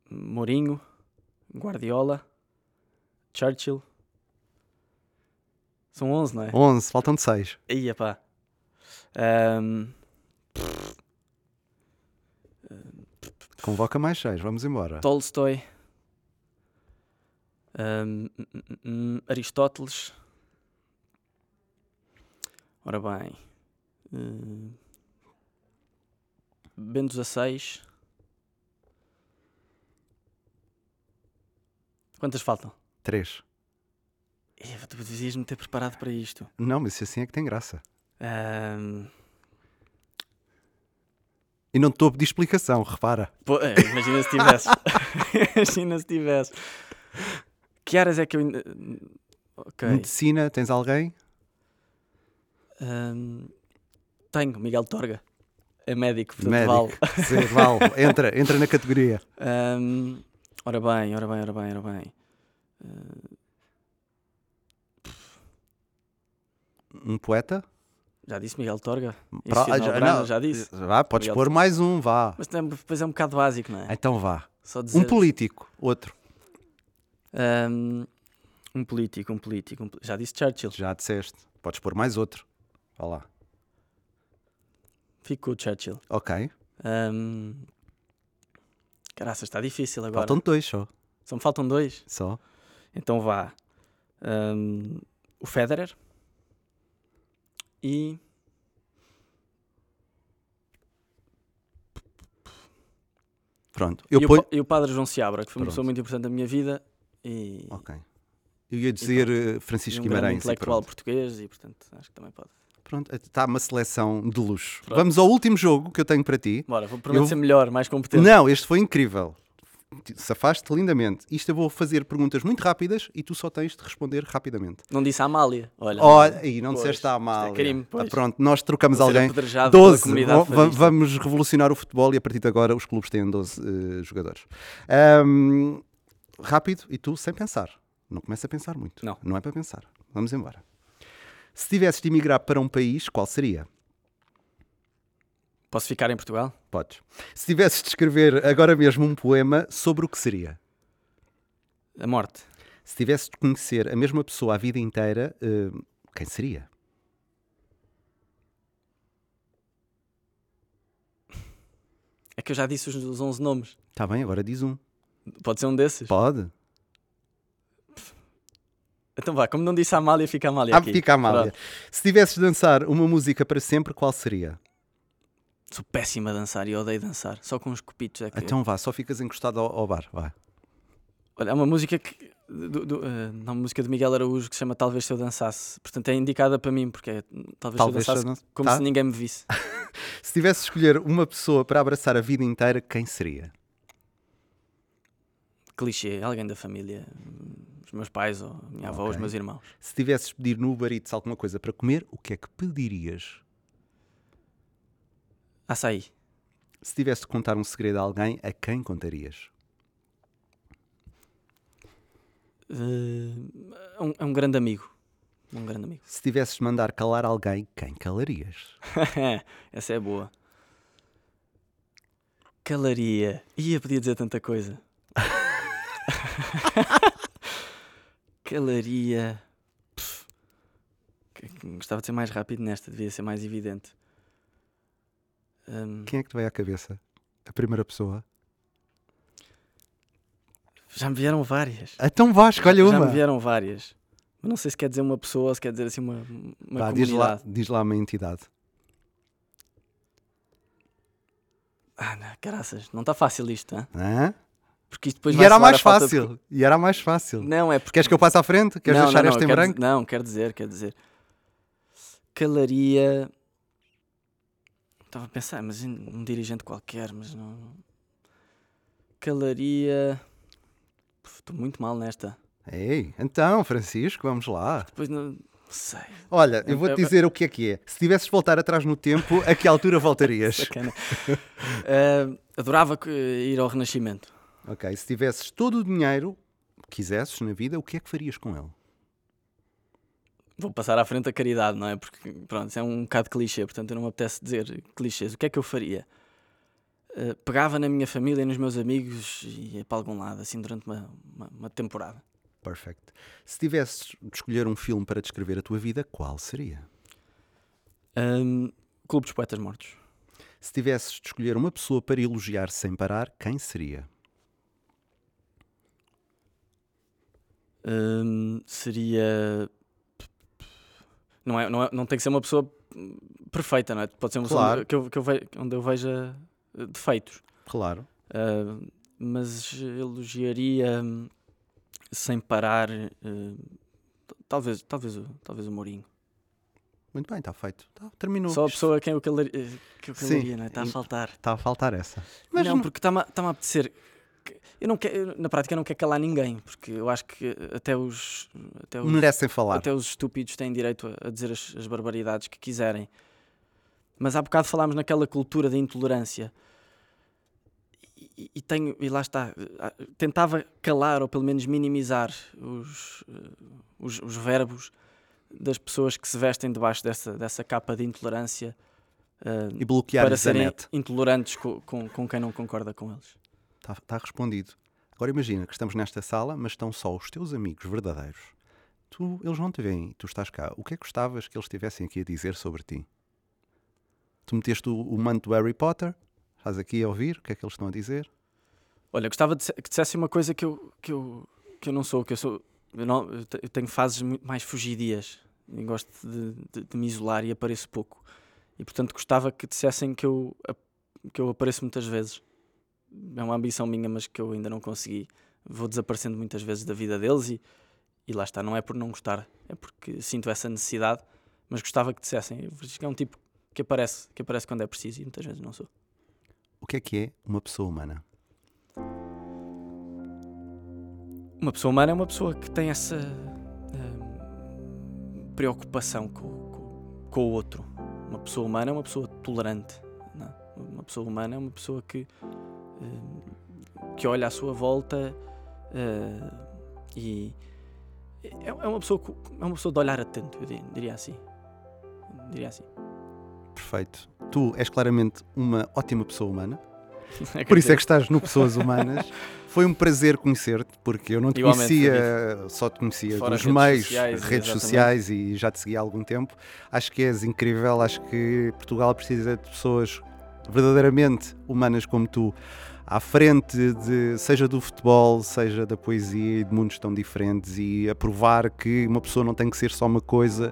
Mourinho. Guardiola. Churchill. São 11, não é? 11, faltam de 6. Aí, pá. Ahm, Convoca mais 6, vamos embora. Tolstói. Ahm, hum, hum, Aristóteles. Ora bem. hum, Bento XVI. Quantas faltam? 3. Ih, Tu devias-me ter preparado para isto. Não, mas assim é que tem graça. Ahm, E não estou a pedir explicação, repara. pô, é, imagina se tivesse. imagina se tivesse. Que áreas é que eu ainda. Ok. Medicina, tens alguém? Ahm, tenho, Miguel Torga. É médico, portanto vale. Médico. Sim, vale. Entra, entra na categoria. Ahm, ora bem, ora bem, ora bem, ora bem. Um poeta? Já disse Miguel Torga? Ah, já- Albrana, não, já disse. Vá, podes Miguel pôr mais um, vá. Mas depois é um bocado básico, não é? Então vá. Um político, outro. Ahm, um político, um político. um Já disse Churchill. Já disseste. Podes pôr mais outro. Vá lá. Fico com o Churchill. Ok. Ahm, Caraças, está difícil agora. Faltam dois só. Só me faltam dois. Só. Então vá. Ahm, o Federer. E. Pronto. Eu e, o, ponho... pa- e o Padre João Seabra, que foi uma Pronto. pessoa muito importante da minha vida e, Ok. Eu ia dizer eh, Francisco e um Guimarães. e intelectual pronto. português e, portanto, acho que também pode. Pronto, está uma seleção de luxo. Pronto. Vamos ao último jogo que eu tenho para ti. Bora, vou prometer Eu- ser melhor, mais competente. Não, este foi incrível. Safaste lindamente. Isto eu vou fazer perguntas muito rápidas e tu só tens de responder rapidamente. Não disse a Amália. Olha, Olha, aí não Pois, disseste a é Amália. crime, Ah, pronto, nós trocamos alguém. apedrejado pela 12. comunidade Va- va- fadista. vamos revolucionar o futebol e a partir de agora os clubes têm 12 eh, jogadores. Ahm, rápido e tu sem pensar. Não começa a pensar muito. Não. Não é para pensar. Vamos embora. Se tivesses de emigrar para um país, qual seria? Posso ficar em Portugal? Podes. Se tivesses de escrever agora mesmo um poema, sobre o que seria? A morte. Se tivesses de conhecer a mesma pessoa a vida inteira, eh, quem seria? É que eu já disse os, os 11 nomes. Está bem, agora diz um. Pode ser um desses? Pode. Então vá, como não disse a Amália, fica a Amália Ah, aqui. fica a Amália. Pronto. Se tivesses de dançar uma música para sempre, qual seria? Sou péssima a dançar e odeio dançar. Só com os copitos é que... Então vá, só ficas encostado ao, ao bar. Vá. Olha, há uma música que... Do, do, não, uma música de Miguel Araújo que se chama Talvez Se Eu Dançasse. Portanto, é indicada para mim, porque é Talvez, Talvez Se Eu se eu Dançasse dan- como tá. se ninguém me visse. Se tivesse de escolher uma pessoa para abraçar a vida inteira, quem seria? Clichê, alguém da família. Os meus pais, ou a minha avó, os meus irmãos. Se tivesses de pedir no Uber Eats alguma coisa para comer, o que é que pedirias? Açaí. Se tivesse de contar um segredo a alguém, a quem contarias? Eh, é um, é um grande amigo. Um grande amigo. Se tivesses de mandar calar alguém, quem calarias? Essa é boa. Calaria. Ia, podia dizer tanta coisa. Calaria. Pff. Gostava de ser mais rápido nesta, devia ser mais evidente. Hum, Quem é que te veio à cabeça? A primeira pessoa? já me vieram várias. Então vá, escolhe Já uma. me vieram várias. Mas não sei se quer dizer uma pessoa ou se quer dizer assim uma, uma Vá, diz, lá, diz lá uma entidade. Ah, não, caraças, não está fácil isto, hein? Hã? Porque isto depois E era mais falta de- fácil. E era mais fácil. Não, é porque. Queres que eu passe à frente? Queres não, deixar não, não, esta em branco? dizer- não, quer dizer, quer dizer. Calaria. Estava a pensar, mas um dirigente qualquer, mas não. Calaria. Estou muito mal nesta. Ei, então, Francisco, vamos lá. Depois não. Sei. Olha, eu vou-te Eu- eu- dizer o que é que é. Se tivesses voltar atrás no tempo, a que altura voltarias? Sacana. Ah, adorava ir ao Renascimento. ok, se tivesses todo o dinheiro que quisesses na vida, o que é que farias com ele? Vou passar à frente a caridade, não é? Porque, pronto, isso é um bocado clichê, portanto eu não me apetece dizer clichês. O que é que eu faria? Uh, pegava na minha família e nos meus amigos e ia para algum lado, assim, durante uma, uma, uma temporada. Perfect. Se tivesses de escolher um filme para descrever a tua vida, qual seria? Um, Clube dos Poetas Mortos. Se tivesses de escolher uma pessoa para elogiar sem parar, quem seria? Um, seria. Não, é, não, é- não tem que ser uma pessoa hum, perfeita, não é? Pode ser uma Claro. pessoa que eu, que eu ve- onde eu veja uh, defeitos. Claro. Uh, mas elogiaria hum, sem parar. uh, talvez, talvez, o- talvez o Mourinho. Muito bem, está feito. Tá, terminou. Só a pessoa a quem eu calaria, que eu Sim. calaria não é? Está a faltar. Está a faltar essa. Mas não, porque está-me a, está-me a apetecer. Eu não quero, na prática, eu não quero calar ninguém, porque eu acho que até os, até os, merecem falar. até os estúpidos têm direito a, a dizer as, as barbaridades que quiserem. Mas há bocado falámos naquela cultura da intolerância. E, e- tenho, e lá está, tentava calar ou pelo menos minimizar os, eh, os, os verbos das pessoas que se vestem debaixo dessa, dessa capa de intolerância eh, E bloquear para serem intolerantes co- com, com quem não concorda com eles. Está tá respondido. Agora imagina que estamos nesta sala, mas estão só os teus amigos verdadeiros. Tu, eles não te veem, tu estás cá. O que é que gostavas que eles estivessem aqui a dizer sobre ti? Tu meteste o, o manto do Harry Potter, estás aqui a ouvir o que é que eles estão a dizer. Olha, gostava de que dissesse uma coisa que eu, que eu, que eu não sou, que eu sou. Eu, não- eu te- eu tenho fases muito mais fugidias e gosto de, de- de me isolar e apareço pouco. E portanto gostava que dissessem que eu, que eu apareço muitas vezes. É uma ambição minha, mas que eu ainda não consegui. Vou desaparecendo muitas vezes da vida deles e, e lá está. Não é por não gostar, é porque sinto essa necessidade, mas gostava que dissessem. Eu acho que é um tipo que aparece, que aparece quando é preciso e muitas vezes não sou. O que é que é uma pessoa humana? Uma pessoa humana é uma pessoa que tem essa hum, preocupação com, com- com o outro. Uma pessoa humana é uma pessoa tolerante. é? Uma pessoa humana é uma pessoa que, que olha à sua volta eh, e é, é uma pessoa, é uma pessoa de olhar atento, eu di- diria assim. Diria assim. Perfeito. Tu és claramente uma ótima pessoa humana. Por isso é que estás no Pessoas Humanas. Foi um prazer conhecer-te, porque eu não te Igualmente, conhecia, só te conhecia Fora dos meios, sociais, redes exatamente. sociais e já te segui há algum tempo. Acho que és incrível, acho que Portugal precisa de pessoas verdadeiramente humanas como tu, à frente de seja do futebol, seja da poesia e de mundos tão diferentes e a provar que uma pessoa não tem que ser só uma coisa.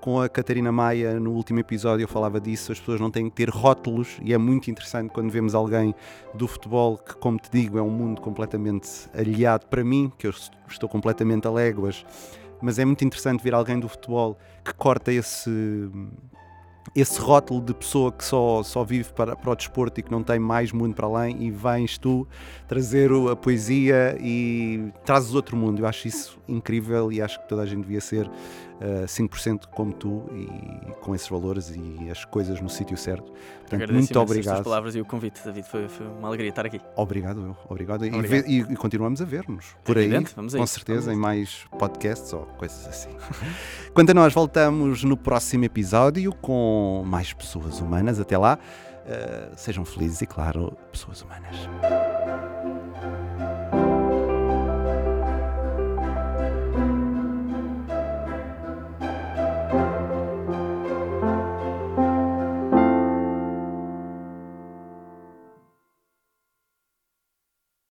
Com a Catarina Maia, no último episódio eu falava disso, as pessoas não têm que ter rótulos e é muito interessante quando vemos alguém do futebol que, como te digo, é um mundo completamente aliado para mim, que eu estou completamente a léguas, mas é muito interessante ver alguém do futebol que corta esse esse rótulo de pessoa que só, só vive para, para o desporto e que não tem mais mundo para além e vens tu trazer a poesia e trazes outro mundo. Eu acho isso incrível e acho que toda a gente devia ser uh, 5% como tu e com esses valores e as coisas no sítio certo. Portanto, muito imenso as obrigado. palavras e o convite, David. Foi, foi uma alegria estar aqui. Obrigado, eu. Obrigado. E, Obrigado. e- e continuamos a ver-nos por aí, Evidente, vamos a com certeza, em mais podcasts ou coisas assim. Quanto a nós, voltamos no próximo episódio com mais pessoas humanas. Até lá, uh, sejam felizes e, claro, pessoas humanas.